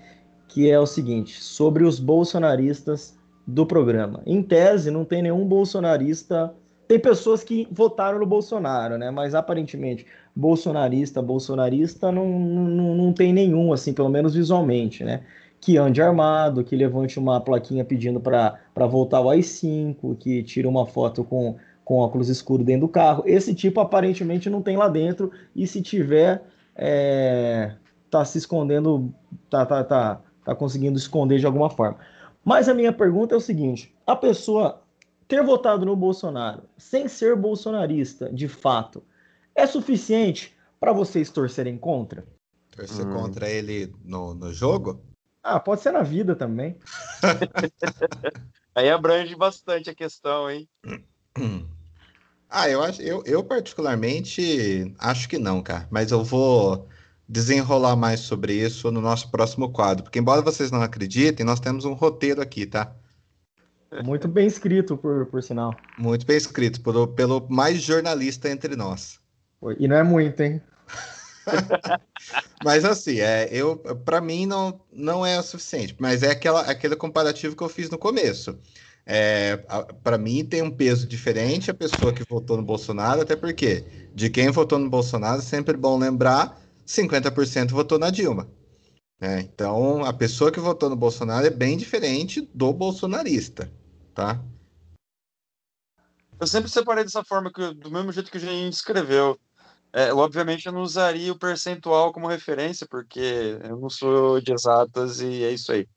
que é o seguinte, sobre os bolsonaristas do programa. Em tese, não tem nenhum bolsonarista. Tem pessoas que votaram no Bolsonaro, né? Mas aparentemente, bolsonarista, bolsonarista, não, não, não tem nenhum, assim, pelo menos visualmente, né? Que ande armado, que levante uma plaquinha pedindo para voltar ao AI-5, que tire uma foto com, com óculos escuros dentro do carro. Esse tipo aparentemente não tem lá dentro, e se tiver, é, tá se escondendo, tá, tá, tá, está conseguindo esconder de alguma forma. Mas a minha pergunta é o seguinte: a pessoa ter votado no Bolsonaro sem ser bolsonarista, de fato, é suficiente para vocês torcerem contra? Torcer hum. contra ele no, no jogo? Ah, pode ser na vida também. Aí abrange bastante a questão, hein? Ah, eu acho, eu, eu particularmente acho que não, cara. Mas eu vou desenrolar mais sobre isso no nosso próximo quadro. Porque, embora vocês não acreditem, nós temos um roteiro aqui, tá? Muito bem escrito, por, por sinal. Muito bem escrito, por, pelo mais jornalista entre nós. E não é muito, hein? mas assim, é, eu para mim não, não é o suficiente, mas é aquela, aquele comparativo que eu fiz no começo. É, para mim tem um peso diferente a pessoa que votou no Bolsonaro, até porque de quem votou no Bolsonaro é sempre bom lembrar 50% votou na Dilma. É, então, a pessoa que votou no Bolsonaro é bem diferente do bolsonarista, tá? Eu sempre separei dessa forma, que, do mesmo jeito que a gente escreveu. É, obviamente, eu não usaria o percentual como referência, porque eu não sou de exatas e é isso aí.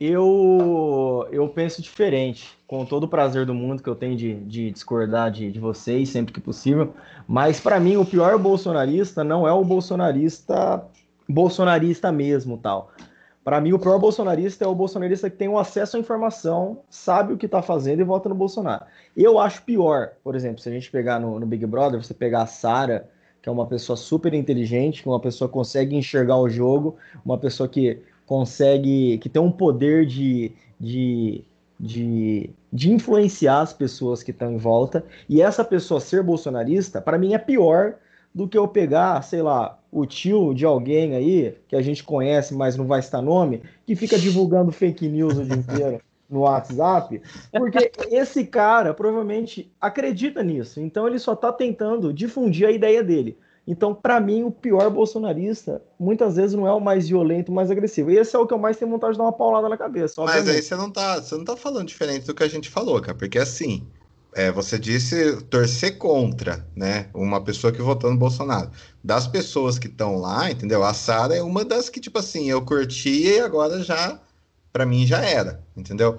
Eu, eu penso diferente, com todo o prazer do mundo que eu tenho de, de discordar de, de vocês sempre que possível. Mas para mim, o pior bolsonarista não é o bolsonarista bolsonarista mesmo, tal. Para mim, o pior bolsonarista é o bolsonarista que tem o acesso à informação, sabe o que está fazendo e vota no Bolsonaro. Eu acho pior, por exemplo, se a gente pegar no, no Big Brother, você pegar a Sara, que é uma pessoa super inteligente, que uma pessoa consegue enxergar o jogo, uma pessoa que consegue, que tem um poder de, de, de, de influenciar as pessoas que estão em volta, e essa pessoa ser bolsonarista, para mim é pior do que eu pegar, sei lá, o tio de alguém aí, que a gente conhece, mas não vai estar nome, que fica divulgando fake news o dia inteiro no WhatsApp, porque esse cara provavelmente acredita nisso, então ele só está tentando difundir a ideia dele. Então, para mim, o pior bolsonarista muitas vezes não é o mais violento, o mais agressivo. E esse é o que eu mais tenho vontade de dar uma paulada na cabeça. Obviamente. Mas aí você não tá, você não tá falando diferente do que a gente falou, cara, porque assim, é, você disse torcer contra, né? Uma pessoa que votou no Bolsonaro. Das pessoas que estão lá, entendeu? A Sara é uma das que, tipo assim, eu curtia e agora já, para mim, já era, entendeu?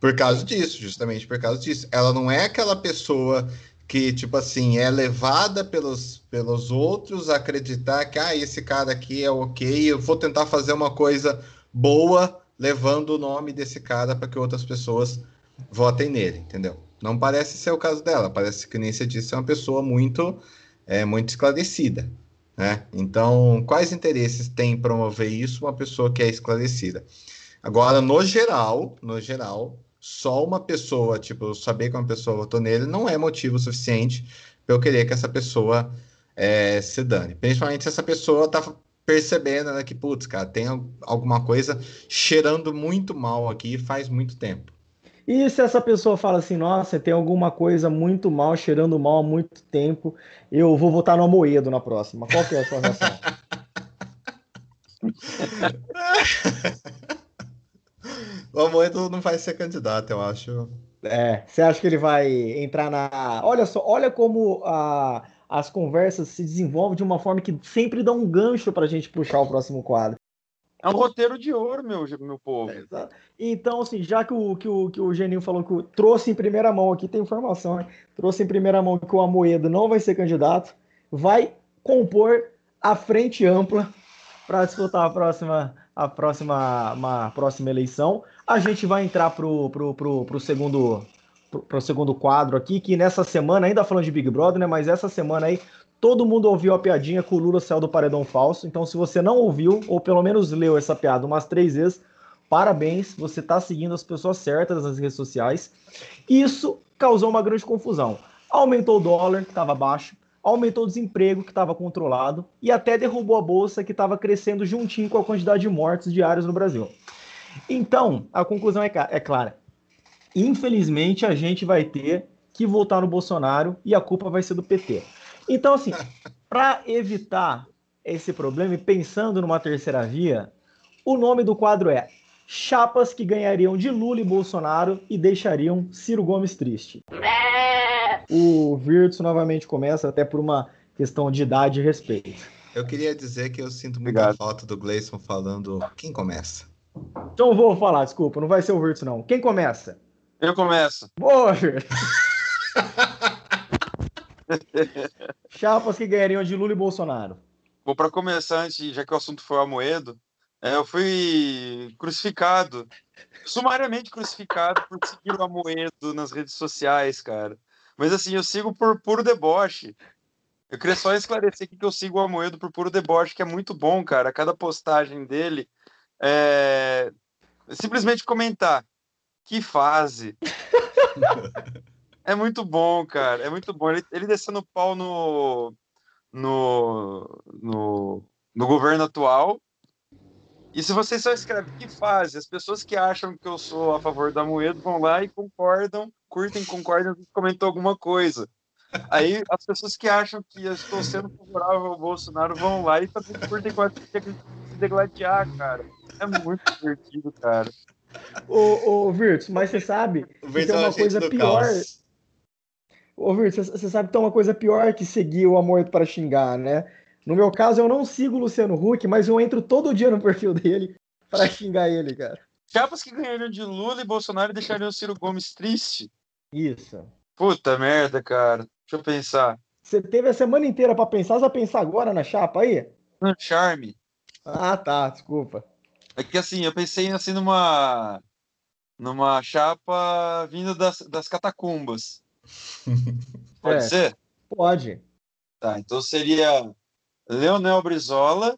Por causa disso, justamente por causa disso. Ela não é aquela pessoa que, tipo assim, é levada pelos, pelos outros a acreditar que, ah, esse cara aqui é ok, eu vou tentar fazer uma coisa boa levando o nome desse cara para que outras pessoas votem nele, entendeu? Não parece ser o caso dela, parece que nem você disse, é uma pessoa muito, é, muito esclarecida, né? Então, quais interesses tem em promover isso uma pessoa que é esclarecida? Agora, no geral, no geral, só uma pessoa, tipo, saber que uma pessoa votou nele não é motivo suficiente para eu querer que essa pessoa é, se dane. Principalmente se essa pessoa tá percebendo né, que, putz, cara, tem alguma coisa cheirando muito mal aqui faz muito tempo. E se essa pessoa fala assim, nossa, tem alguma coisa muito mal, cheirando mal há muito tempo, eu vou votar no Amoedo na próxima. Qual que é a sua reação? O Amoedo não vai ser candidato, eu acho. É, você acha que ele vai entrar na. Olha só, olha como a, as conversas se desenvolvem de uma forma que sempre dá um gancho para a gente puxar o próximo quadro. É um roteiro de ouro, meu, meu povo. É, então, assim, já que o, que o, que o Geninho falou que o, trouxe em primeira mão aqui, tem informação, hein? trouxe em primeira mão que o Amoedo não vai ser candidato, vai compor a frente ampla para disputar a próxima, a próxima, uma próxima eleição. A gente vai entrar pro, pro, pro, pro segundo pro, segundo quadro aqui, que nessa semana, ainda falando de Big Brother, né? Mas essa semana aí, todo mundo ouviu a piadinha que o Lula saiu do paredão falso. Então, se você não ouviu, ou pelo menos leu essa piada umas três vezes, parabéns, você está seguindo as pessoas certas nas redes sociais. Isso causou uma grande confusão. Aumentou o dólar, que estava baixo aumentou o desemprego que estava controlado e até derrubou a bolsa que estava crescendo juntinho com a quantidade de mortes diários no Brasil. Então, a conclusão é, é clara. Infelizmente, a gente vai ter que votar no Bolsonaro e a culpa vai ser do PT. Então, assim, para evitar esse problema e pensando numa terceira via, o nome do quadro é Chapas que ganhariam de Lula e Bolsonaro e deixariam Ciro Gomes triste. O Virtus novamente começa, até por uma questão de idade e respeito. Eu queria dizer que eu sinto muita Obrigado. falta do Gleison falando quem começa. Então vou falar, desculpa, não vai ser o Virtus, não. Quem começa? Eu começo. Boa, Virtus. Chapas que ganhariam de Lula e Bolsonaro. Bom, para começar, antes, já que o assunto foi o Amoedo, é, eu fui crucificado, sumariamente crucificado por seguir o Amoedo nas redes sociais, cara. Mas assim, eu sigo por puro deboche. Eu queria só esclarecer que eu sigo o Amoedo por puro deboche, que é muito bom, cara. Cada postagem dele é simplesmente comentar. Que fase. é muito bom, cara. É muito bom. Ele, ele descendo pau no, no, no, no governo atual. E se você só escreve que fase, as pessoas que acham que eu sou a favor da Moedo vão lá e concordam curtem, concordam comentou alguma coisa. Aí as pessoas que acham que eu estou sendo favorável ao Bolsonaro vão lá e também curtem se degladiar, cara. É muito divertido, cara. Ô, ô Virtus, mas você sabe que tem uma coisa pior. Caos. Ô, Virtus, você sabe que tem uma coisa pior que seguir o amor para xingar, né? No meu caso, eu não sigo o Luciano Huck, mas eu entro todo dia no perfil dele para xingar ele, cara. Chapas que ganhariam de Lula e Bolsonaro deixariam o Ciro Gomes triste. Isso. Puta merda, cara. Deixa eu pensar. Você teve a semana inteira pra pensar, você vai pensar agora na chapa aí? Um charme. Ah, tá, desculpa. É que assim, eu pensei assim numa. numa chapa vindo das, das catacumbas. Pode É. ser? Pode. Tá, então seria Leonel Brizola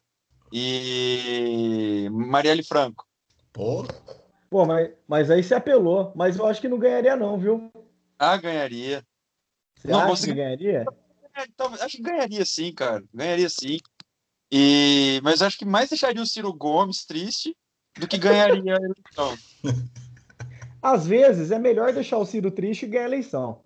e Marielle Franco. Pô, Pô, mas, mas aí você apelou. Mas eu acho que não ganharia, não, viu? Ah, ganharia. Você Não, acha você- que ganharia? É, então, acho que ganharia sim, cara. Ganharia sim. E... Mas acho que mais deixaria o Ciro Gomes triste do que ganharia a eleição. Às vezes é melhor deixar o Ciro triste e ganhar a eleição.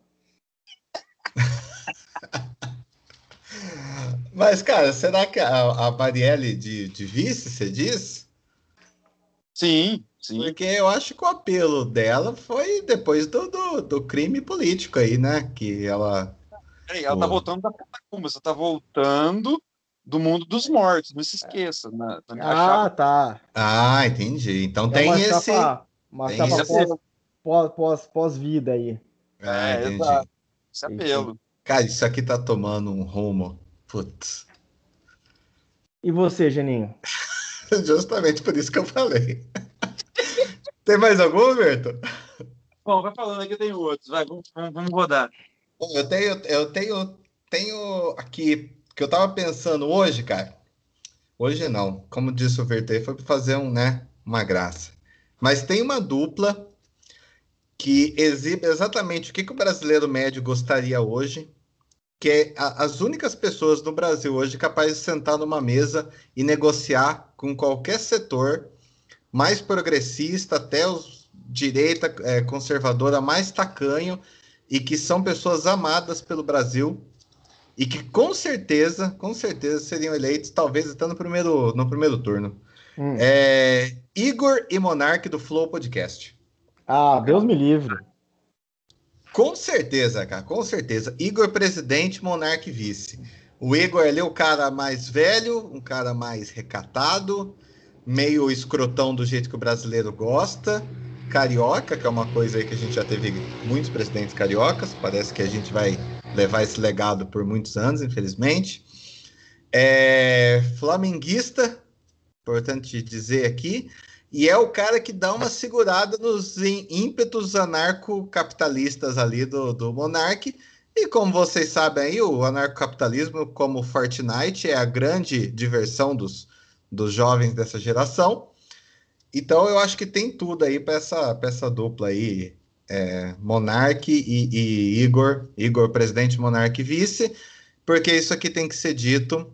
mas cara, será que a, a Marielle de, de vice, você diz? Sim, sim. Porque eu acho que o apelo dela foi depois do, do, do crime político aí, né? Que ela. Peraí, ela tá voltando da catacumba, você tá voltando do mundo dos mortos, não se esqueça. Na, na minha Ah, chapa, tá. Ah, entendi. Então É tem uma esse. chapa, uma tem chapa esse pós, pós, pós, pós-vida aí. Ah, É, entendi. exato. esse apelo. Cara, isso aqui tá tomando um rumo. Putz. E você, Geninho? Justamente por isso que eu falei. Tem mais algum, Berto? Bom, vai falando aqui, eu tenho outros. Vai, vamos, vamos, vamos rodar. Bom, Eu tenho, eu tenho, tenho aqui que eu tava pensando hoje, cara. Hoje não, como disse o Verter, foi para fazer um, né, uma graça. Mas tem uma dupla que exibe exatamente o que, que o brasileiro médio gostaria hoje, que é a- as únicas pessoas no Brasil hoje capazes de sentar numa mesa e negociar com qualquer setor mais progressista, até os direita eh, conservadora mais tacanho, e que são pessoas amadas pelo Brasil e que com certeza, com certeza seriam eleitos, talvez até no primeiro, no primeiro turno. Hum. É, Igor e Monark do Flow Podcast. Ah, Deus me livre. Com certeza, cara, com certeza. Igor presidente, Monark vice. O Igor ali é o cara mais velho, um cara mais recatado, meio escrotão do jeito que o brasileiro gosta. Carioca, que é uma coisa aí que a gente já teve muitos presidentes cariocas. Parece que a gente vai levar esse legado por muitos anos, infelizmente. É, flamenguista, importante dizer aqui. E é o cara que dá uma segurada nos ímpetos anarcocapitalistas ali do, do Monark. E como vocês sabem aí, o anarcocapitalismo, como Fortnite, é a grande diversão dos, dos jovens dessa geração. Então eu acho que tem tudo aí para essa, essa dupla aí, é, Monark e, e Igor, Igor presidente, Monark vice, porque isso aqui tem que ser dito.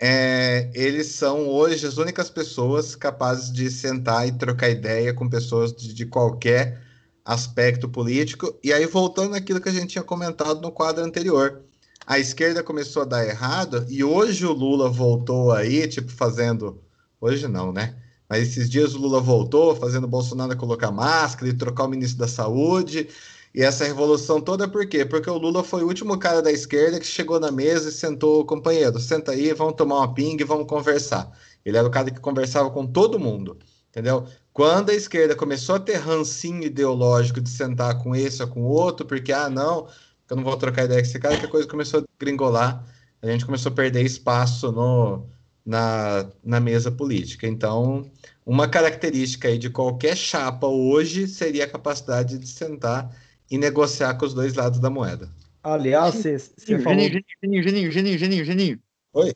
É, eles são hoje as únicas pessoas capazes de sentar e trocar ideia com pessoas de, de qualquer aspecto político. E aí, voltando àquilo que a gente tinha comentado no quadro anterior, a esquerda começou a dar errado e hoje o Lula voltou aí, tipo, fazendo. Hoje não, né? Mas esses dias o Lula voltou fazendo o Bolsonaro colocar máscara e trocar o ministro da Saúde. E essa revolução toda por quê? Porque o Lula foi o último cara da esquerda que chegou na mesa e sentou, companheiro, senta aí, vamos tomar uma ping e vamos conversar. Ele era o cara que conversava com todo mundo, entendeu? Quando a esquerda começou a ter rancinho ideológico de sentar com esse ou com o outro, porque, ah, não, eu não vou trocar ideia com esse cara, que a coisa começou a gringolar, a gente começou a perder espaço no, na, na mesa política. Então, uma característica aí de qualquer chapa hoje seria a capacidade de sentar e negociar com os dois lados da moeda. Aliás, você Geninho, falou. Geninho, Geninho, Geninho, Geninho, Geninho, Geninho. Oi.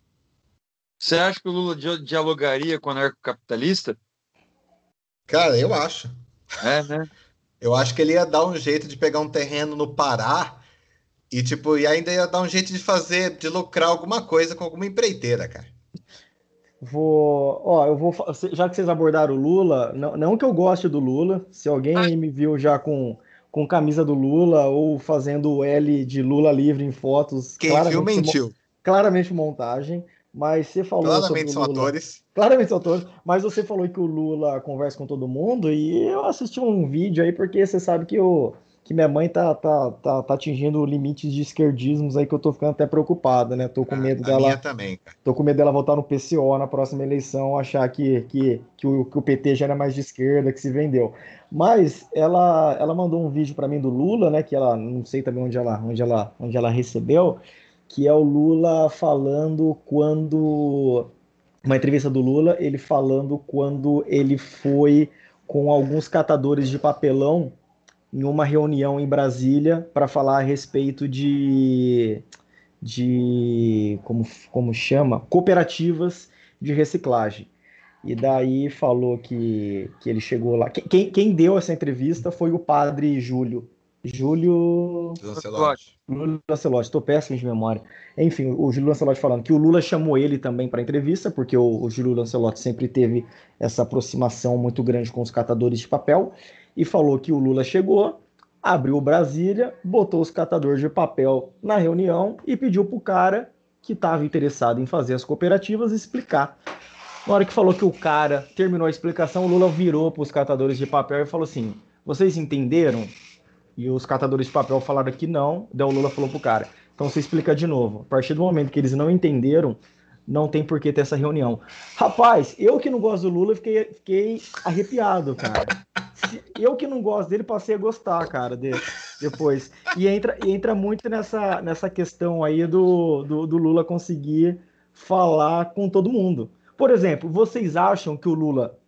Você acha que o Lula dia- dialogaria com o anarcocapitalista? Cara, eu acho. É, né? Eu acho que ele ia dar um jeito de pegar um terreno no Pará e, tipo, e ainda ia dar um jeito de fazer, de lucrar alguma coisa com alguma empreiteira, cara. Vou, ó, eu vou, já que vocês abordaram o Lula, não, não que eu goste do Lula, se alguém aí me viu já com, com camisa do Lula ou fazendo o L de Lula livre em fotos, Quem viu, mentiu. claramente montagem, mas você falou sobre Claramente o são Lula. atores. Claramente são atores, mas você falou que o Lula conversa com todo mundo e eu assisti um vídeo aí porque você sabe que o, que minha mãe tá, tá, tá, tá atingindo limites de esquerdismos aí que eu tô ficando até preocupado, né? Tô com medo a dela. minha também, cara. Tô com medo dela votar no PCO na próxima eleição, achar que, que, que, o, que o PT já era mais de esquerda, que se vendeu. Mas ela, ela mandou um vídeo para mim do Lula, né? Que ela não sei também onde ela, onde ela, onde ela recebeu, que é o Lula falando quando uma entrevista do Lula, ele falando quando ele foi com alguns catadores de papelão em uma reunião em Brasília para falar a respeito de, de como, como chama? Cooperativas de reciclagem. E daí falou que, que ele chegou lá. Quem, quem deu essa entrevista foi o padre Júlio. Júlio. Lancelotti. Júlio Lancelotti, estou péssimo de memória. Enfim, o Júlio Lancelotti falando que o Lula chamou ele também para entrevista, porque o, o Júlio Lancelotti sempre teve essa aproximação muito grande com os catadores de papel, e falou que o Lula chegou, abriu Brasília, botou os catadores de papel na reunião e pediu para o cara que estava interessado em fazer as cooperativas explicar. Na hora que falou que o cara terminou a explicação, o Lula virou para os catadores de papel e falou assim: Vocês entenderam? E os catadores de papel falaram que não. Daí o Lula falou pro cara: Então você explica de novo. A partir do momento que eles não entenderam, não tem por que ter essa reunião. Rapaz, eu que não gosto do Lula, fiquei, fiquei arrepiado, cara. Eu que não gosto dele, passei a gostar, cara, de, depois. E entra, e entra muito nessa, nessa questão aí do, do, do Lula conseguir falar com todo mundo. Por exemplo, vocês acham que o Lula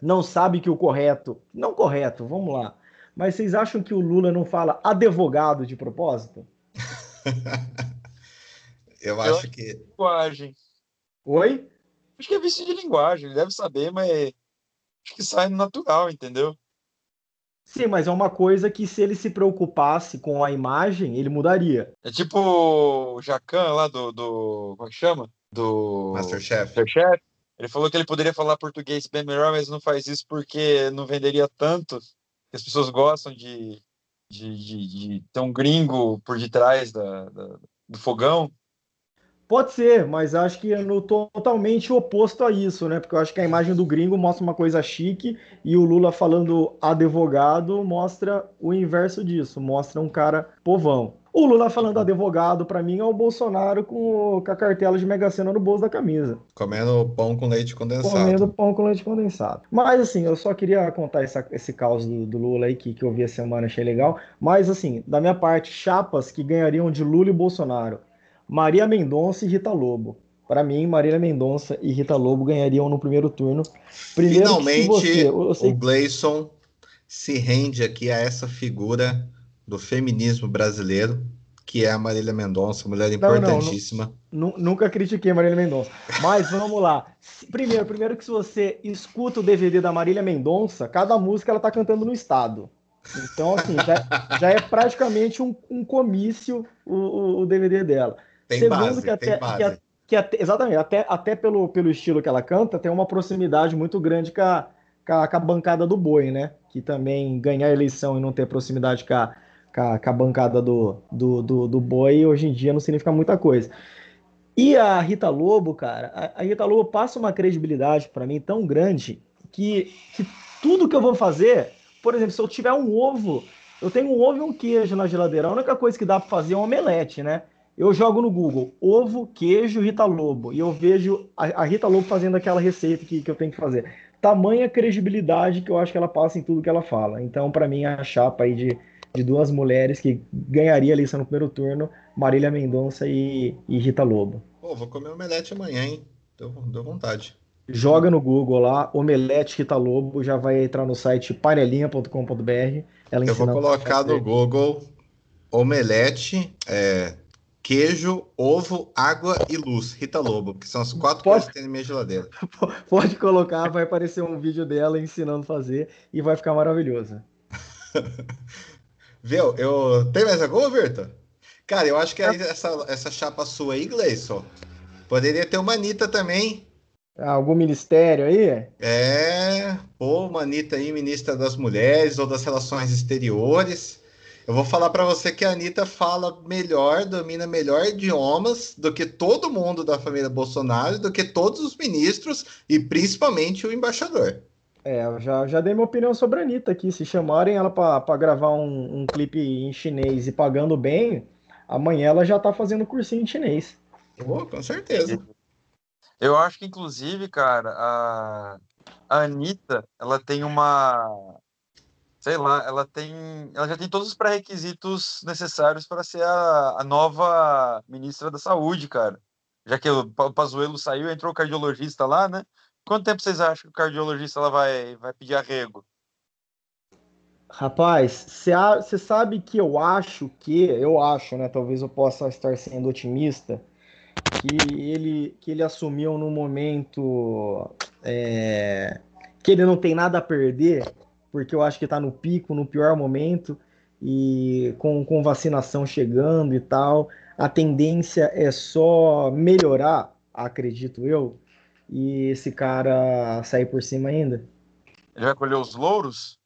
não sabe que o correto, não correto, vamos lá, mas vocês acham que o Lula não fala advogado de propósito? Eu acho que. Linguagem. Oi? Acho que é vício de linguagem, ele deve saber, mas acho que sai natural, entendeu? Sim, mas é uma coisa que se ele se preocupasse com a imagem, ele mudaria. É tipo o Jacan lá do, do. Como é que chama? Do. Masterchef. Masterchef. Ele falou que ele poderia falar português bem melhor, mas não faz isso porque não venderia tanto. As pessoas gostam de, de, de, de ter um gringo por detrás da, da, do fogão. Pode ser, mas acho que é no totalmente oposto a isso, né? Porque eu acho que a imagem do gringo mostra uma coisa chique e o Lula falando advogado mostra o inverso disso, mostra um cara povão. O Lula falando advogado, para mim, é o Bolsonaro com, com, a cartela de Mega Sena no bolso da camisa. Comendo pão com leite condensado. Comendo pão com leite condensado. Mas, assim, eu só queria contar essa, esse caos do, do, Lula aí, que, que eu vi a semana, achei legal. Mas, assim, da minha parte, chapas que ganhariam de Lula e Bolsonaro. Maria Mendonça e Rita Lobo. Para mim, Marília Mendonça e Rita Lobo ganhariam no primeiro turno. Primeiro Finalmente, você, sei... o Gleison se rende aqui a essa figura do feminismo brasileiro, que é a Marília Mendonça, mulher importantíssima. Não, não, nunca critiquei a Marília Mendonça. Mas vamos lá. Primeiro, primeiro que se você escuta o DVD da Marília Mendonça, cada música ela tá cantando no estado. Então, assim, já, já é praticamente um, um comício o, o, o, DVD dela. Tem Segundo, base, que até, que, que até, exatamente, até, até pelo, pelo estilo que ela canta, tem uma proximidade muito grande com a, com a, com a bancada do Boi, né? Que também ganhar a eleição e não ter proximidade com a, com a, com a bancada do, do, do, do boi hoje em dia não significa muita coisa. E a Rita Lobo, cara, a, a Rita Lobo passa uma credibilidade para mim tão grande que, que tudo que eu vou fazer, por exemplo, se eu tiver um ovo, eu tenho um ovo e um queijo na geladeira, a única coisa que dá para fazer é um omelete, né? Eu jogo no Google ovo, queijo, Rita Lobo, e eu vejo a, a Rita Lobo fazendo aquela receita que, que eu tenho que fazer. Tamanha credibilidade que eu acho que ela passa em tudo que ela fala. Então, para mim, a chapa aí de de duas mulheres que ganharia a eleição no primeiro turno, Marília Mendonça e, e Rita Lobo. Pô, vou comer omelete amanhã, hein? Deu, deu vontade. Joga no Google lá, Omelete Rita Lobo, já vai entrar no site panelinha.com.br. Eu vou colocar no Google Omelete, é, queijo, ovo, água e luz. Rita Lobo, que são as quatro Pode... coisas que tem na minha geladeira. Pode colocar, vai aparecer um vídeo dela ensinando a fazer e vai ficar maravilhoso. Viu? Eu... Tem mais alguma, Virta? Cara, eu acho que aí, essa, essa chapa sua aí, Gleison, poderia ter uma Anitta também. Algum ministério aí? É, pô, uma Anitta aí, ministra das Mulheres ou das Relações Exteriores. Eu vou falar para você que a Anitta fala melhor, domina melhor idiomas do que todo mundo da família Bolsonaro, do que todos os ministros e principalmente o embaixador. É, eu já, já dei minha opinião sobre a Anitta aqui. Se chamarem ela para gravar um, um clipe em chinês e pagando bem, amanhã ela já tá fazendo cursinho em chinês. Oh, com certeza. Eu acho que, inclusive, cara, a, a Anitta, ela tem uma. Sei lá, ela tem. Ela já tem todos os pré-requisitos necessários para ser a, a nova ministra da Saúde, cara. Já que o Pazuello saiu, entrou o cardiologista lá, né? Quanto tempo vocês acham que o cardiologista ela vai, vai pedir arrego? Rapaz, você sabe que eu acho que, eu acho, né? Talvez eu possa estar sendo otimista, que ele, que ele assumiu no momento é, que ele não tem nada a perder, porque eu acho que está no pico, no pior momento, e com, com vacinação chegando e tal, a tendência é só melhorar, acredito eu, e esse cara sair por cima ainda. Ele vai colher os louros?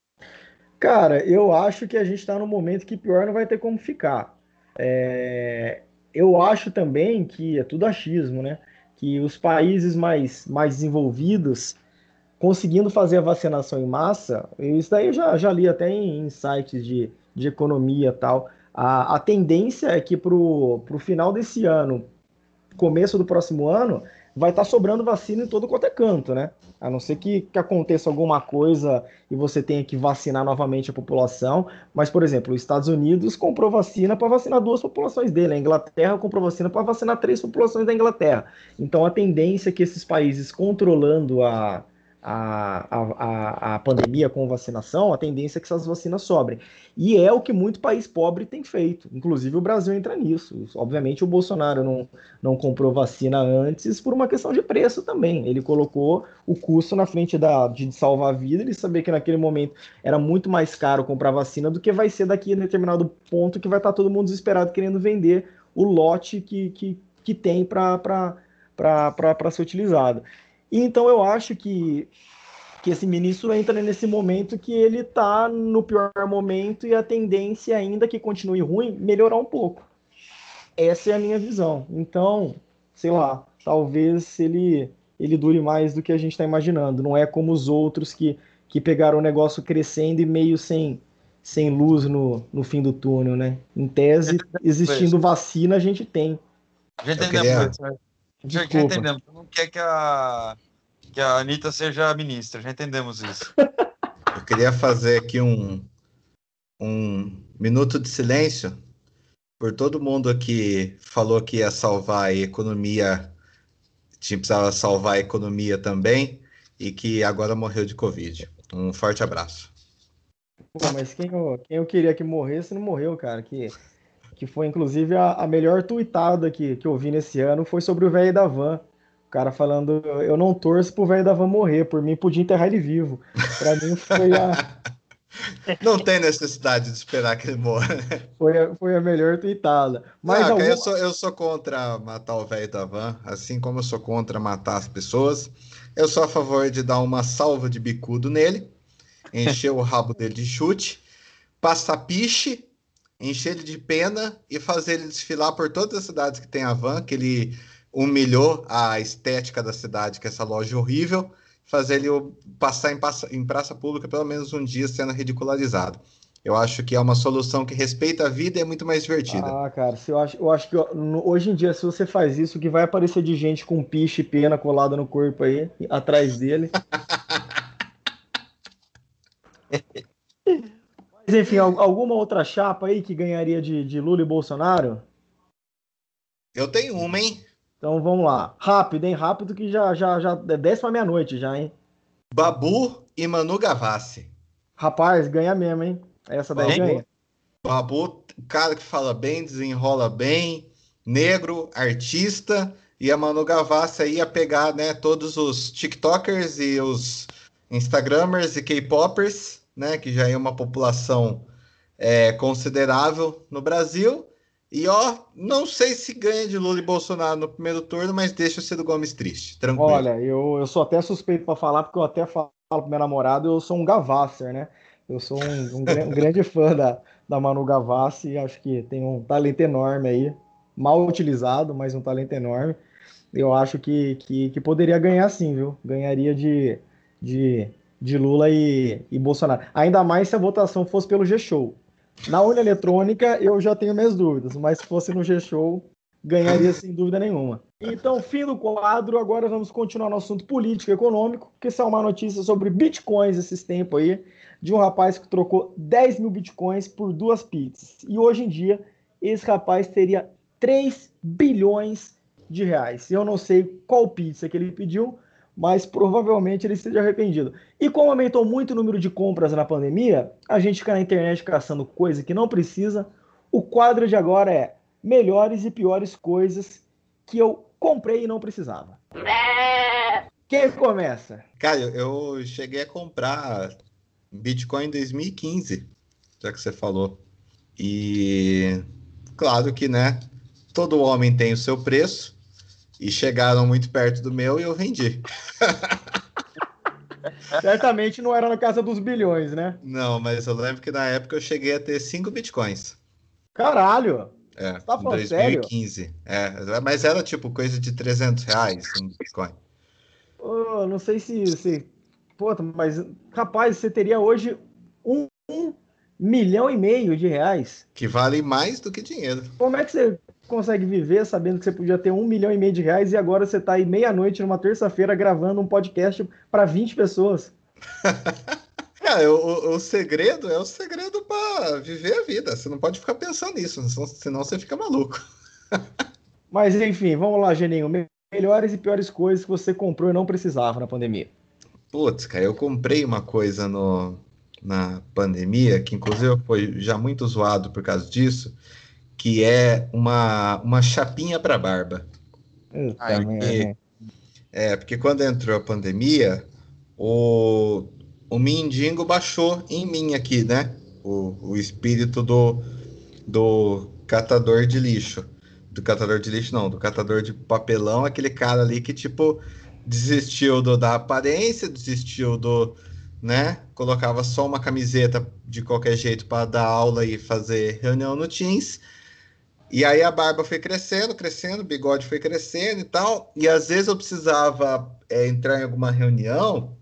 Cara, eu acho que a gente está no momento que pior não vai ter como ficar. É... Eu acho também que é tudo achismo, né? Que os países mais, mais desenvolvidos, conseguindo fazer a vacinação em massa, isso daí eu já, já li até em, em sites de, de economia tal. A, a tendência é que para o final desse ano, começo do próximo ano, vai estar tá sobrando vacina em todo quanto é canto, né? A não ser que, que aconteça alguma coisa e você tenha que vacinar novamente a população. Mas, por exemplo, os Estados Unidos comprou vacina para vacinar duas populações dele. A Inglaterra comprou vacina para vacinar três populações da Inglaterra. Então, a tendência é que esses países controlando a, a, a, a pandemia com vacinação, a tendência é que essas vacinas sobrem. E é o que muito país pobre tem feito. Inclusive o Brasil entra nisso. Obviamente o Bolsonaro não, não comprou vacina antes por uma questão de preço também. Ele colocou o custo na frente da, de salvar a vida. Ele sabia que naquele momento era muito mais caro comprar vacina do que vai ser daqui a determinado ponto que vai estar todo mundo desesperado querendo vender o lote que, que, que tem para ser utilizado. E então eu acho que, que esse ministro entra nesse momento que ele está no pior momento e a tendência ainda que continue ruim, melhorar um pouco. Essa é a minha visão. Então, sei lá, talvez ele ele dure mais do que a gente está imaginando. Não é como os outros que, que pegaram o negócio crescendo e meio sem, sem luz no, no fim do túnel, né? Em tese, existindo vacina, a gente tem. A gente entendemos isso, né? Já, já entendemos. Não quer que a, que a Anitta seja ministra, já entendemos isso. Eu queria fazer aqui um, um minuto de silêncio por todo mundo que falou que ia salvar a economia, tinha precisava salvar a economia também, e que agora morreu de Covid. Um forte abraço. Pô, mas quem eu, quem eu queria que morresse não morreu, cara. Que que foi inclusive a, a melhor tuitada que, que eu vi nesse ano, foi sobre o velho da van. O cara falando, eu não torço pro velho da van morrer, por mim podia enterrar ele vivo. Pra mim foi a. Não tem necessidade de esperar que ele morra. Foi a, foi a melhor tuitada. Mas não, algum... eu, sou, eu sou contra matar o velho da van, assim como eu sou contra matar as pessoas. Eu sou a favor de dar uma salva de bicudo nele, encher o rabo dele de chute, passar piche encher ele de pena e fazer ele desfilar por todas as cidades que tem a van, que ele humilhou a estética da cidade, que é essa loja horrível, fazer ele passar em, praça, em praça pública pelo menos um dia sendo ridicularizado. Eu acho que é uma solução que respeita a vida e é muito mais divertida. Ah, cara, se eu, acho, eu acho que hoje em dia, se você faz isso, o que vai aparecer de gente com piche e pena colada no corpo aí, atrás dele. Mas enfim, alguma outra chapa aí que ganharia de, de Lula e Bolsonaro? Eu tenho uma, hein? Então vamos lá. Rápido, hein? Rápido que já, já, já é 10 pra meia-noite já, hein? Babu e Manu Gavassi. Rapaz, ganha mesmo, hein? Essa daí Babu, ganha. Babu, cara que fala bem, desenrola bem, negro, artista, e a Manu Gavassi aí ia pegar, né, todos os TikTokers e os Instagramers e K-Poppers né, que já é uma população é, considerável no Brasil. E ó, não sei se ganha de Lula e Bolsonaro no primeiro turno, mas deixa o Ciro Gomes triste, tranquilo. Olha, eu, eu sou até suspeito para falar, porque eu até falo pro meu namorado, eu sou um Gavasser, né? Eu sou um, um, um grande fã da, da Manu Gavassi, acho que tem um talento enorme aí, mal utilizado, mas um talento enorme. Eu acho que, que, que poderia ganhar sim, viu? Ganharia de, de de Lula e, e Bolsonaro. Ainda mais se a votação fosse pelo G-Show. Na urna eletrônica eu já tenho minhas dúvidas, mas se fosse no G-Show, ganharia sem dúvida nenhuma. Então, fim do quadro, agora vamos continuar no assunto político e econômico, que são uma notícia sobre bitcoins esses tempos aí, de um rapaz que trocou 10 mil bitcoins por duas pizzas. E hoje em dia, esse rapaz teria 3 bilhões de reais. Eu não sei qual pizza que ele pediu, mas provavelmente ele esteja arrependido. E como aumentou muito o número de compras na pandemia, a gente fica na internet caçando coisa que não precisa. O quadro de agora é melhores e piores coisas que eu comprei e não precisava. Quem começa? Cara, eu cheguei a comprar Bitcoin em 2015, já que você falou. E claro que, né, todo homem tem o seu preço e chegaram muito perto do meu e eu vendi. Certamente não era na casa dos bilhões, né? Não, mas eu lembro que na época eu cheguei a ter 5 bitcoins. Caralho! É, tá em 2015. Sério? É, mas era tipo coisa de 300 reais um bitcoin. Oh, não sei se, se. Pô, mas rapaz, você teria hoje um, um milhão e meio de reais. Que vale mais do que dinheiro. Como é que você consegue viver sabendo que você podia ter um milhão e meio de reais e agora você está aí meia-noite numa terça-feira gravando um podcast para 20 pessoas? é, o, o, segredo é o segredo para viver a vida. Você não pode ficar pensando nisso, senão você fica maluco. Mas enfim, vamos lá, Geninho. Melhores e piores coisas que você comprou e não precisava na pandemia. Putz, cara, eu comprei uma coisa no, na pandemia, que inclusive foi já muito zoado por causa disso, que é uma, uma chapinha para barba. porque, é, porque quando entrou a pandemia, o, o mindingo baixou em mim aqui, né? O, o espírito do, do catador de lixo. Do catador de lixo, não, do catador de papelão, aquele cara ali que, tipo, desistiu do, da aparência, desistiu do, né? Colocava só uma camiseta de qualquer jeito para dar aula e fazer reunião no Teams e aí a barba foi crescendo, crescendo, o bigode foi crescendo e tal. E às vezes eu precisava é, entrar em alguma reunião,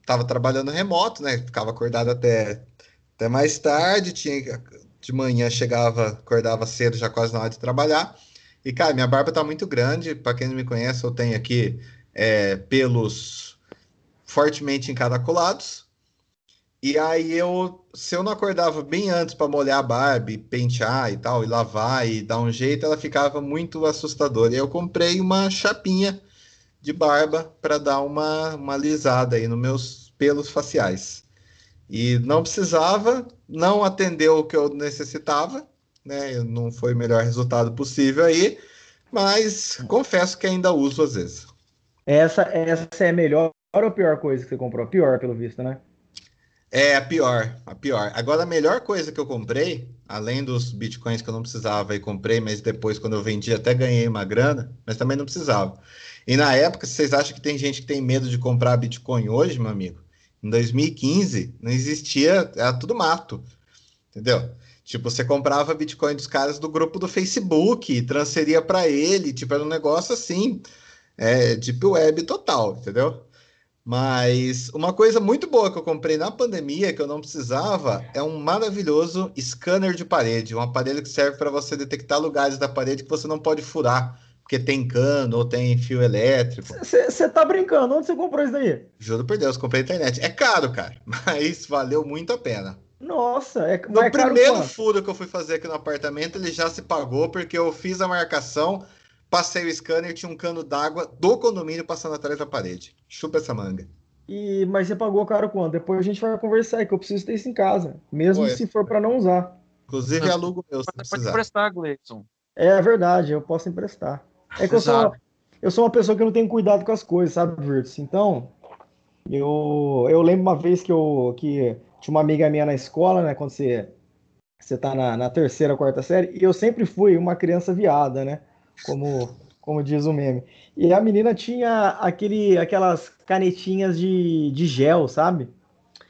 estava trabalhando remoto, né? Ficava acordado até, até mais tarde, tinha de manhã chegava, acordava cedo, já quase na hora de trabalhar. E, cara, minha barba tá muito grande. Para quem não me conhece, eu tenho aqui é, pelos fortemente encaracolados. E aí eu, se eu não acordava bem antes para molhar a barba, e pentear e tal, e lavar e dar um jeito, ela ficava muito assustadora. E eu comprei uma chapinha de barba para dar uma, uma alisada aí nos meus pelos faciais. E não precisava, não atendeu o que eu necessitava, né? Não foi o melhor resultado possível aí, mas confesso que ainda uso às vezes. Essa, essa é a melhor ou a pior coisa que você comprou? Pior, pelo visto, né? É a pior, a pior. Agora, a melhor coisa que eu comprei, além dos bitcoins que eu não precisava e comprei, mas depois, quando eu vendi, até ganhei uma grana, mas também não precisava. E na época, vocês acham que tem gente que tem medo de comprar bitcoin hoje, meu amigo? Em 2015, não existia, era tudo mato, entendeu? Tipo, você comprava bitcoin dos caras do grupo do Facebook, transferia para ele, tipo, era um negócio assim, é, deep web total, entendeu? Mas uma coisa muito boa que eu comprei na pandemia, que eu não precisava, é um maravilhoso scanner de parede, um aparelho que serve para você detectar lugares da parede que você não pode furar, porque tem cano ou tem fio elétrico. Você tá brincando? Onde você comprou isso daí? Juro por Deus, comprei na internet. É caro, cara, mas valeu muito a pena. Nossa, é No é primeiro furo que eu fui fazer aqui no apartamento, ele já se pagou porque eu fiz a marcação Passei o scanner e tinha um cano d'água do condomínio passando atrás da parede. Chupa essa manga. E, mas você pagou caro quanto? Depois a gente vai conversar, que eu preciso ter isso em casa. Mesmo se for para não usar. Inclusive, é alugo meu. Você pode emprestar, Gleison. É verdade, eu posso emprestar. É que eu sou, uma, eu sou uma pessoa que não tem cuidado com as coisas, sabe, Virtus? Então, eu, eu lembro uma vez que eu que tinha uma amiga minha na escola, né? Quando você, você tá na, na terceira, quarta série, e eu sempre fui uma criança viada, né? Como, como diz o meme. E a menina tinha aquele, aquelas canetinhas de, de gel, sabe?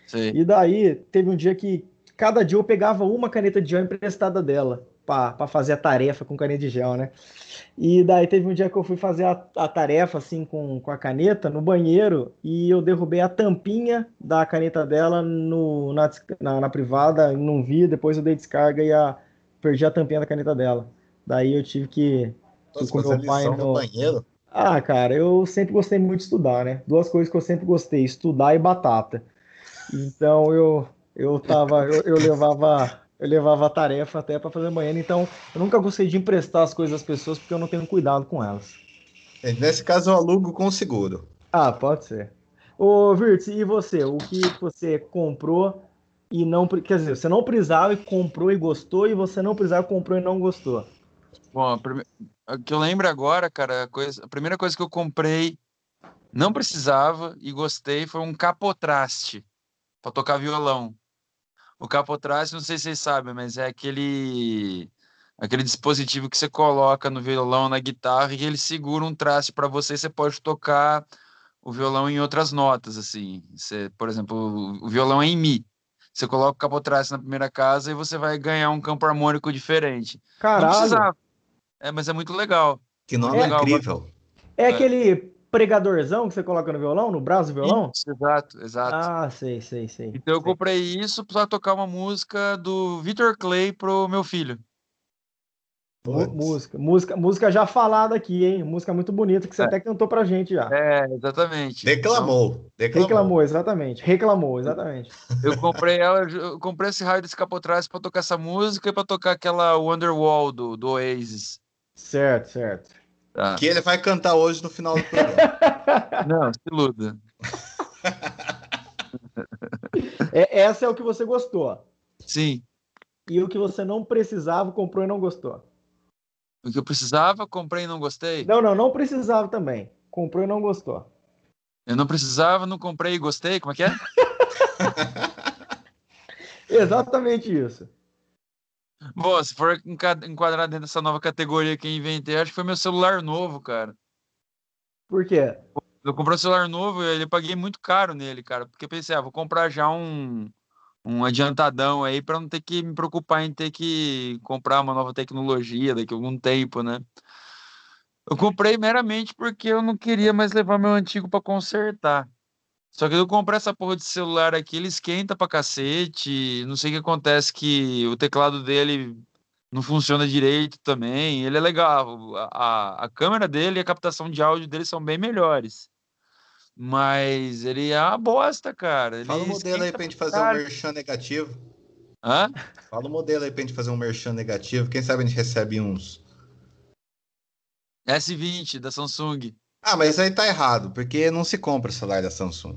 Sim. E daí teve um dia que cada dia eu pegava uma caneta de gel emprestada dela. para fazer a tarefa com caneta de gel, né? E daí teve um dia que eu fui fazer a, a, tarefa assim com, com a caneta no banheiro e eu derrubei a tampinha da caneta dela no, na, na, na privada, não vi, depois eu dei descarga e a, perdi a tampinha da caneta dela. Daí eu tive que. Nossa, com meu pai no... no banheiro? Ah, cara, eu sempre gostei muito de estudar, né? Duas coisas que eu sempre gostei, estudar e batata. Então eu eu tava, eu, eu levava eu levava a tarefa até para fazer banheiro, então eu nunca gostei de emprestar as coisas às pessoas porque eu não tenho cuidado com elas. Nesse caso eu alugo com seguro. Ah, pode ser. Ô, Virtus, e você? O que você comprou e não. Quer dizer, você não precisava e comprou e gostou, e você não precisava, comprou e não gostou? Bom, prime... o que eu lembro agora, cara, a, coisa... a primeira coisa que eu comprei, não precisava e gostei, foi um capotraste para tocar violão. O capotraste, não sei se vocês sabem, mas é aquele aquele dispositivo que você coloca no violão, na guitarra, e ele segura um traste para você, você pode tocar o violão em outras notas, assim. Você, por exemplo, o violão é em mi. Você coloca o capotraste na primeira casa e você vai ganhar um campo harmônico diferente. Caralho! É, mas é muito legal. Que nome é legal, incrível. É, é aquele pregadorzão que você coloca no violão, no braço do violão? Isso, exato, exato. Ah, sei, sei, sei. Então sei. eu comprei isso para tocar uma música do Victor Clay pro meu filho. Música, música, música já falada aqui, hein? Música muito bonita que você é. até cantou pra gente já. É, exatamente. Declamou, então, declamou. Reclamou, exatamente. Reclamou, exatamente. Eu comprei ela, eu comprei esse raio desse capotrás para tocar essa música e para tocar aquela Wonderwall do, do Oasis. Certo, certo. Tá. Que ele vai cantar hoje no final do programa. Não, se iluda. É, essa é o que você gostou. Sim. E o que você não precisava, comprou e não gostou. O que eu precisava, comprei e não gostei? Não, não, não precisava também. Comprou e não gostou. Eu não precisava, não comprei e gostei? Como é que é? Exatamente isso. Bom, se for enquadrar dentro dessa nova categoria que eu inventei, acho que foi meu celular novo, cara. Por quê? Eu comprei um celular novo e eu paguei muito caro nele, cara. Porque pensei, ah, vou comprar já um, um adiantadão aí para não ter que me preocupar em ter que comprar uma nova tecnologia daqui a algum tempo, né? Eu comprei meramente porque eu não queria mais levar meu antigo para consertar. Só que eu comprei essa porra de celular aqui, ele esquenta pra cacete. Não sei o que acontece, que o teclado dele não funciona direito também. Ele é legal. A, a, a câmera dele e a captação de áudio dele são bem melhores. Mas ele é uma bosta, cara. Ele Fala o modelo aí pra gente fazer um merchan negativo. Hã? Fala o modelo aí pra gente fazer um merchan negativo. Quem sabe a gente recebe uns. S20 da Samsung. Ah, mas aí tá errado, porque não se compra o celular da Samsung.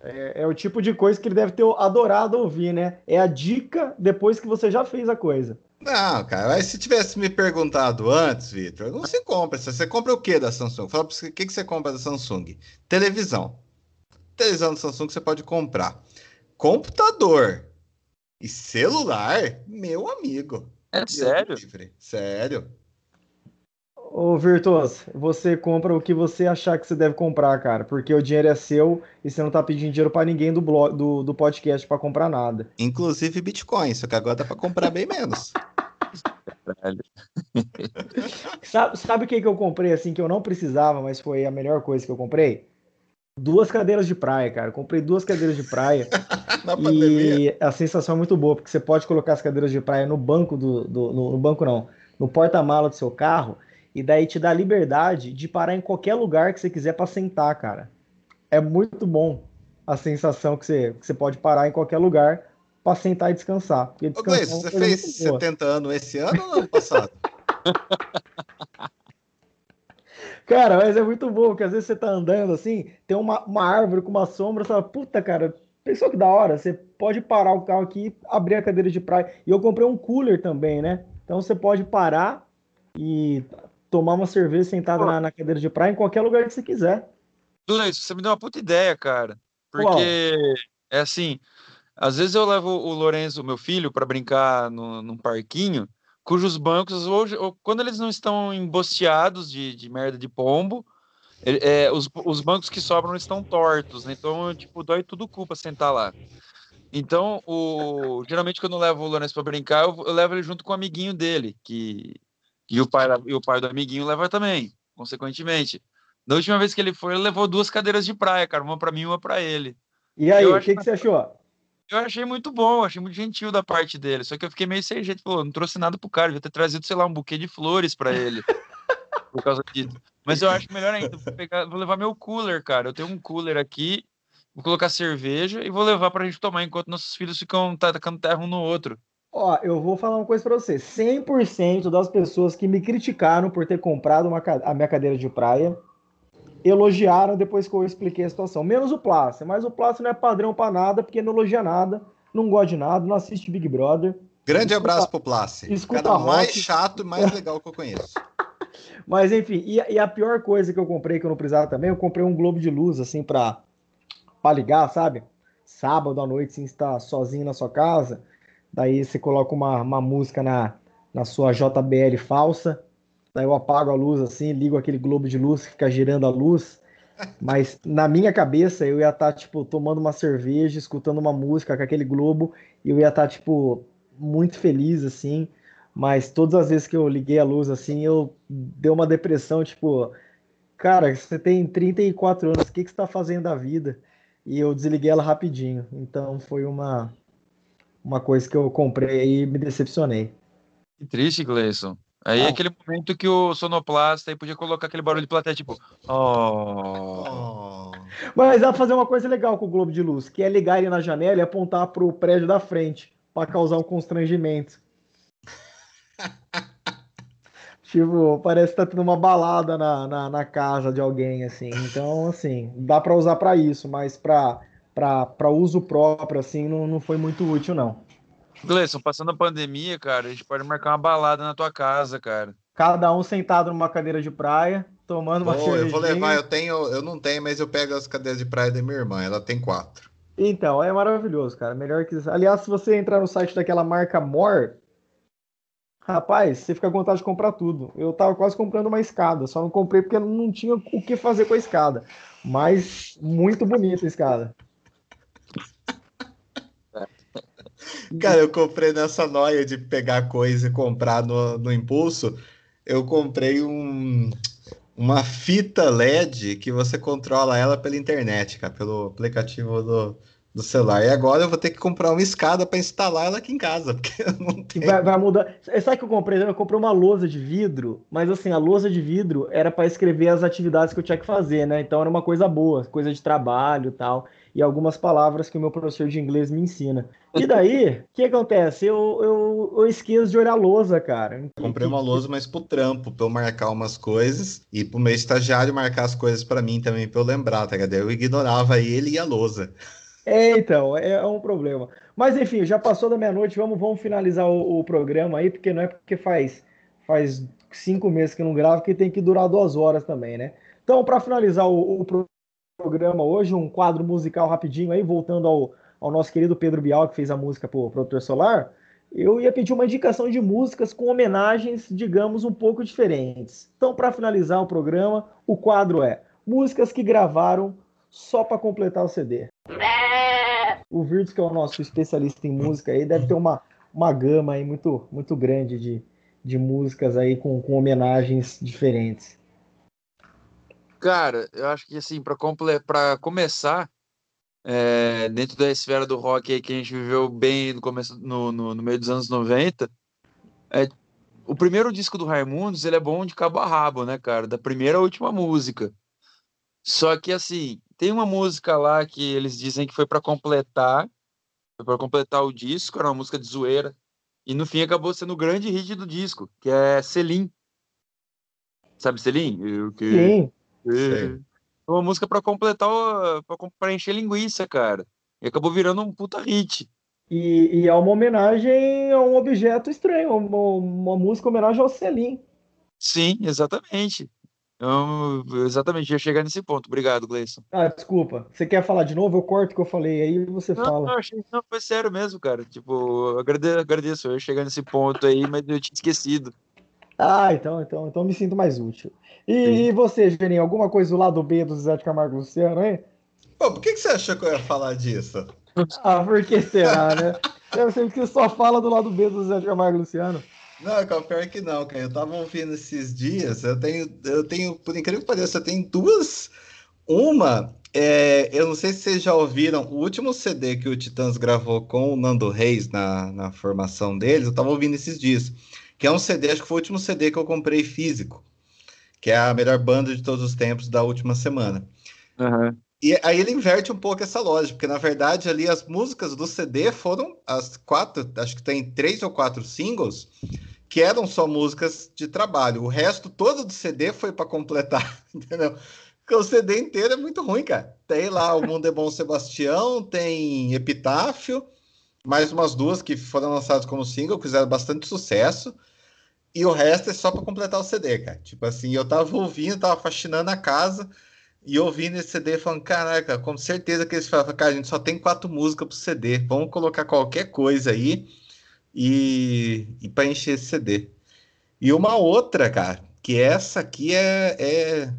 É, é, o tipo de coisa que ele deve ter adorado ouvir, né? É a dica depois que você já fez a coisa. Não, cara, mas se tivesse me perguntado antes, Vitor, não se compra. Você compra o que da Samsung? Fala pra você, o que, que você compra da Samsung? Televisão. Televisão da Samsung você pode comprar. Computador e celular, meu amigo. É sério? Sério. Ô, Virtuoso, você compra o que você achar que você deve comprar, cara, porque o dinheiro é seu e você não tá pedindo dinheiro para ninguém do, blog, do, do podcast para comprar nada. Inclusive Bitcoin, só que agora dá para comprar bem menos. sabe, sabe o que, que eu comprei assim que eu não precisava, mas foi a melhor coisa que eu comprei? Duas cadeiras de praia, cara. comprei duas cadeiras de praia. e a sensação é muito boa, porque você pode colocar as cadeiras de praia no banco do. do no, no banco não, no porta-mala do seu carro e daí te dá liberdade de parar em qualquer lugar que você quiser para sentar, cara. É muito bom a sensação que você, que você pode parar em qualquer lugar para sentar e descansar. Ô, Gleice, você fez 70 anos esse ano ou ano passado? cara, mas é muito bom, porque às vezes você tá andando assim, tem uma, uma árvore com uma sombra, você fala, puta, cara, pensou que da hora, você pode parar o carro aqui, abrir a cadeira de praia. E eu comprei um cooler também, né? Então você pode parar e tomar uma cerveja sentada na, na, cadeira de praia em qualquer lugar que você quiser. Isso, você me deu uma puta ideia, cara. Porque Uau. é assim, às vezes eu levo o Lourenço, meu filho, para brincar no, num parquinho, cujos bancos, hoje, quando eles não estão embosteados de, de merda de pombo, é, os, os bancos que sobram estão tortos, né? Então, tipo, dói tudo culpa sentar lá. Então, o... geralmente quando eu levo o Lourenço pra brincar, eu, eu levo ele junto com o amiguinho dele, que, e, o pai, e o pai do amiguinho leva também, consequentemente. Da última vez que ele foi, ele levou duas cadeiras de praia, cara, uma para mim e uma para ele. E aí, o que, que você achou? Eu achei muito bom, achei muito gentil da parte dele. Só que eu fiquei meio sem jeito. Falou, não trouxe nada pro cara, devia ter trazido, sei lá, um buquê de flores para ele. por causa disso. Mas eu acho melhor ainda. Vou, pegar, vou levar meu cooler, cara. Eu tenho um cooler aqui, vou colocar cerveja e vou levar pra gente tomar enquanto nossos filhos ficam tacando terra um no outro. Ó, eu vou falar uma coisa pra você. 100% das pessoas que me criticaram por ter comprado uma, a minha cadeira de praia elogiaram depois que eu expliquei a situação. Menos o Plácio. Mas o Plácio não é padrão para nada, porque não elogia nada, não gosta de nada, não assiste Big Brother. Grande escuta, abraço pro Plácio. Escuta Cada mais chato e mais legal que eu conheço. Mas enfim, e, e, a pior coisa que eu comprei, que eu não precisava também, eu comprei um globo de luz, assim, pra, pra ligar, sabe? Sábado à noite, assim, está sozinho na sua casa. Daí você coloca uma, uma música na, na sua JBL falsa Daí eu apago a luz assim, ligo aquele globo de luz que fica girando a luz. Mas na minha cabeça eu ia estar, tá, tipo, tomando uma cerveja, escutando uma música com aquele globo, e eu ia estar, tá, tipo, muito feliz, assim. Mas todas as vezes que eu liguei a luz, assim, eu dei uma depressão, tipo, cara, você tem 34 anos, o que, que você está fazendo da vida? E eu desliguei ela rapidinho. Então foi uma, uma coisa que eu comprei e me decepcionei. Que triste, Gleison. Aí é aquele momento que o sonoplasta aí podia colocar aquele barulho de plateia, tipo. Oh. Mas dá pra fazer uma coisa legal com o Globo de Luz, que é ligar ele na janela e apontar pro prédio da frente, para causar um constrangimento. tipo, parece que tá tendo uma balada na, na, na, casa de alguém, assim. Então, assim, dá para usar para isso, mas para para uso próprio, assim, não, não foi muito útil, não. Gleison, passando a pandemia, cara, a gente pode marcar uma balada na tua casa, cara. Cada um sentado numa cadeira de praia, tomando uma cerveja. Eu vou levar, eu tenho, eu não tenho, mas eu pego as cadeiras de praia da minha irmã, ela tem quatro. Então, é maravilhoso, cara. Melhor que. Aliás, se você entrar no site daquela marca More, rapaz, você fica com vontade de comprar tudo. Eu tava quase comprando uma escada, só não comprei porque não tinha o que fazer com a escada. Mas muito bonita a escada. Cara, eu comprei nessa noia de pegar coisa e comprar no, no impulso. Eu comprei um, uma fita LED que você controla ela pela internet, cara, pelo aplicativo do, do celular. E agora eu vou ter que comprar uma escada para instalar ela aqui em casa, porque eu não tenho. Vai, vai mudar. Sabe o que eu comprei? Eu comprei uma lousa de vidro, mas assim, a lousa de vidro era para escrever as atividades que eu tinha que fazer, né? Então era uma coisa boa, coisa de trabalho e tal e algumas palavras que o meu professor de inglês me ensina. E daí, o que acontece? Eu, eu, eu esqueço de olhar a lousa, cara. Comprei uma lousa, mas pro trampo, pra eu marcar umas coisas, e pro meu estagiário marcar as coisas para mim também, pra eu lembrar, tá ligado? Eu ignorava ele e a lousa. É, então, é, é um problema. Mas enfim, já passou da meia-noite, vamos, vamos finalizar o, o, programa aí, porque não é porque faz, faz cinco meses que não gravo que tem que durar duas horas também, né? Então, para finalizar o, o programa hoje, um quadro musical rapidinho aí, voltando ao, ao nosso querido Pedro Bial, que fez a música para o Produtor Solar, eu ia pedir uma indicação de músicas com homenagens, digamos, um pouco diferentes. Então, para finalizar o programa, o quadro é músicas que gravaram só para completar o CD. O Virtus, que é o nosso especialista em música aí, deve ter uma, uma gama aí muito, muito grande de, de músicas aí com, com homenagens diferentes. Cara, eu acho que assim, para comple... começar, é, dentro da esfera do rock aí que a gente viveu bem no começo no, no, no, meio dos anos 90, é, o primeiro disco do Raimundos, ele é bom de cabo a rabo, né, cara? Da primeira à última música. Só que assim, tem uma música lá que eles dizem que foi para completar, foi para completar o disco, era uma música de zoeira, e no fim acabou sendo o grande hit do disco, que é Selim. Sabe Selim? Eu que... Sim. É. Uma música para completar, para encher linguiça, cara. E acabou virando um puta hit. E, e é uma homenagem a um objeto estranho, uma, uma música homenagem ao Selim. Sim, exatamente. Eu, exatamente, ia chegar nesse ponto. Obrigado, Gleison. Ah, desculpa. Você quer falar de novo? Eu corto o que eu falei aí você não, fala. Não, achei, não, foi sério mesmo, cara. Tipo, agradeço, agradeço. Eu ia chegar nesse ponto aí, mas eu tinha esquecido. Ah, então, então, então me sinto mais útil. E, e você, Geninho, alguma coisa do lado B do Zé de Camargo Luciano, hein? Pô, por que, que você achou que eu ia falar disso? ah, por que será, né? Deve ser que só fala do lado B do Zé Camargo Luciano. Não, pior que não, cara. Eu tava ouvindo esses dias, eu tenho, eu tenho, por incrível que pareça, eu tenho duas. Uma, é, eu não sei se vocês já ouviram, o último CD que o Titãs gravou com o Nando Reis na, na formação deles, eu tava ouvindo esses dias. Que é um CD, acho que foi o último CD que eu comprei físico, que é a melhor banda de todos os tempos da última semana. Uhum. E aí ele inverte um pouco essa lógica, porque na verdade ali as músicas do CD foram as quatro, acho que tem três ou quatro singles, que eram só músicas de trabalho. O resto todo do CD foi para completar, entendeu? Porque o CD inteiro é muito ruim, cara. Tem lá O Mundo é Bom Sebastião, tem Epitáfio, mais umas duas que foram lançadas como single, fizeram bastante sucesso. E o resto é só para completar o CD, cara. Tipo assim, eu tava ouvindo, tava faxinando a casa e ouvindo esse CD falando, caraca, com certeza que eles falam, cara, a gente só tem quatro músicas pro CD, vamos colocar qualquer coisa aí e, e para encher esse CD. E uma outra, cara, que essa aqui é, é,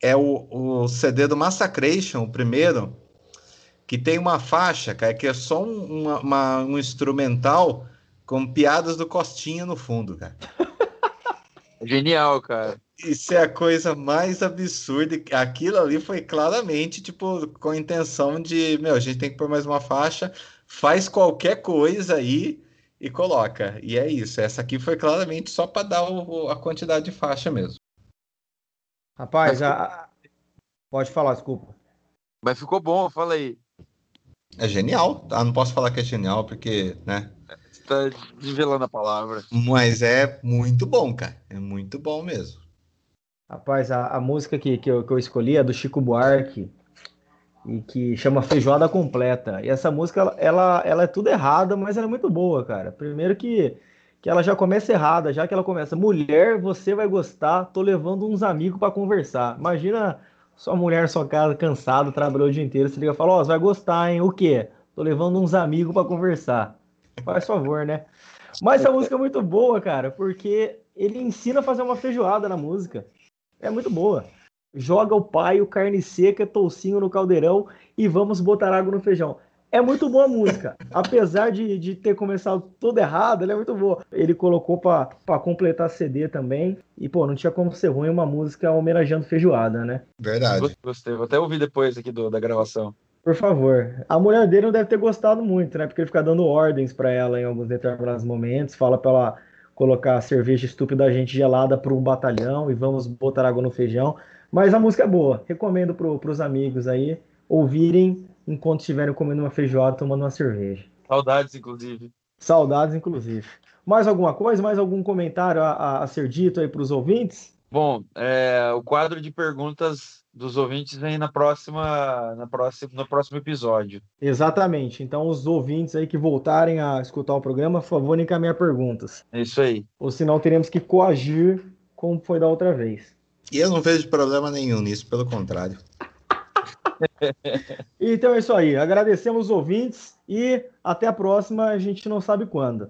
é o, o CD do Massacration, o primeiro, que tem uma faixa, cara, que é só um, uma, uma, um instrumental com piadas do Costinha no fundo, cara. Genial, cara. Isso é a coisa mais absurda. Aquilo ali foi claramente, tipo, com a intenção de, meu, a gente tem que pôr mais uma faixa, faz qualquer coisa aí e coloca. E é isso. Essa aqui foi claramente só para dar o, a quantidade de faixa mesmo. Rapaz, a... pode falar, desculpa. Mas ficou bom, fala aí. É genial. Ah, não posso falar que é genial, porque, né? Tá desvelando a palavra. Mas é muito bom, cara. É muito bom mesmo. Rapaz, a, a música que, que eu, que, eu, escolhi é do Chico Buarque e que chama Feijoada Completa. E essa música, ela, ela, ela é tudo errada, mas ela é muito boa, cara. Primeiro que, que ela já começa errada, já que ela começa, mulher, você vai gostar, tô levando uns amigos para conversar. Imagina sua mulher, sua casa, cansado, trabalhou o dia inteiro, se liga e fala, ó, oh, você vai gostar, hein? O quê? Tô levando uns amigos para conversar. Faz favor, né? Mas essa música é muito boa, cara, porque ele ensina a fazer uma feijoada na música. É muito boa. Joga o paio, carne seca, toucinho no caldeirão e vamos botar água no feijão. É muito boa a música. Apesar de, de ter começado tudo errado, ela é muito boa. Ele colocou para completar CD também. E, pô, não tinha como ser ruim uma música homenageando feijoada, né? Verdade. Gostei. Vou até ouvir depois aqui do, da gravação. Por favor. A mulher dele não deve ter gostado muito, né? Porque ele fica dando ordens para ela em alguns determinados momentos. Fala pra ela colocar cerveja estúpida gente gelada para um batalhão e vamos botar água no feijão. Mas a música é boa. Recomendo para os amigos aí ouvirem enquanto estiverem comendo uma feijoada, tomando uma cerveja. Saudades, inclusive. Saudades, inclusive. Mais alguma coisa? Mais algum comentário a, a, a ser dito aí para os ouvintes? Bom, é, o quadro de perguntas dos ouvintes vem na próxima, na próxima, no próximo episódio. Exatamente. Então, os ouvintes aí que voltarem a escutar o programa, por favor, encaminhar perguntas. É isso aí. Ou senão teremos que coagir como foi da outra vez. E eu não vejo problema nenhum nisso, pelo contrário. então é isso aí. Agradecemos os ouvintes e até a próxima. A gente não sabe quando.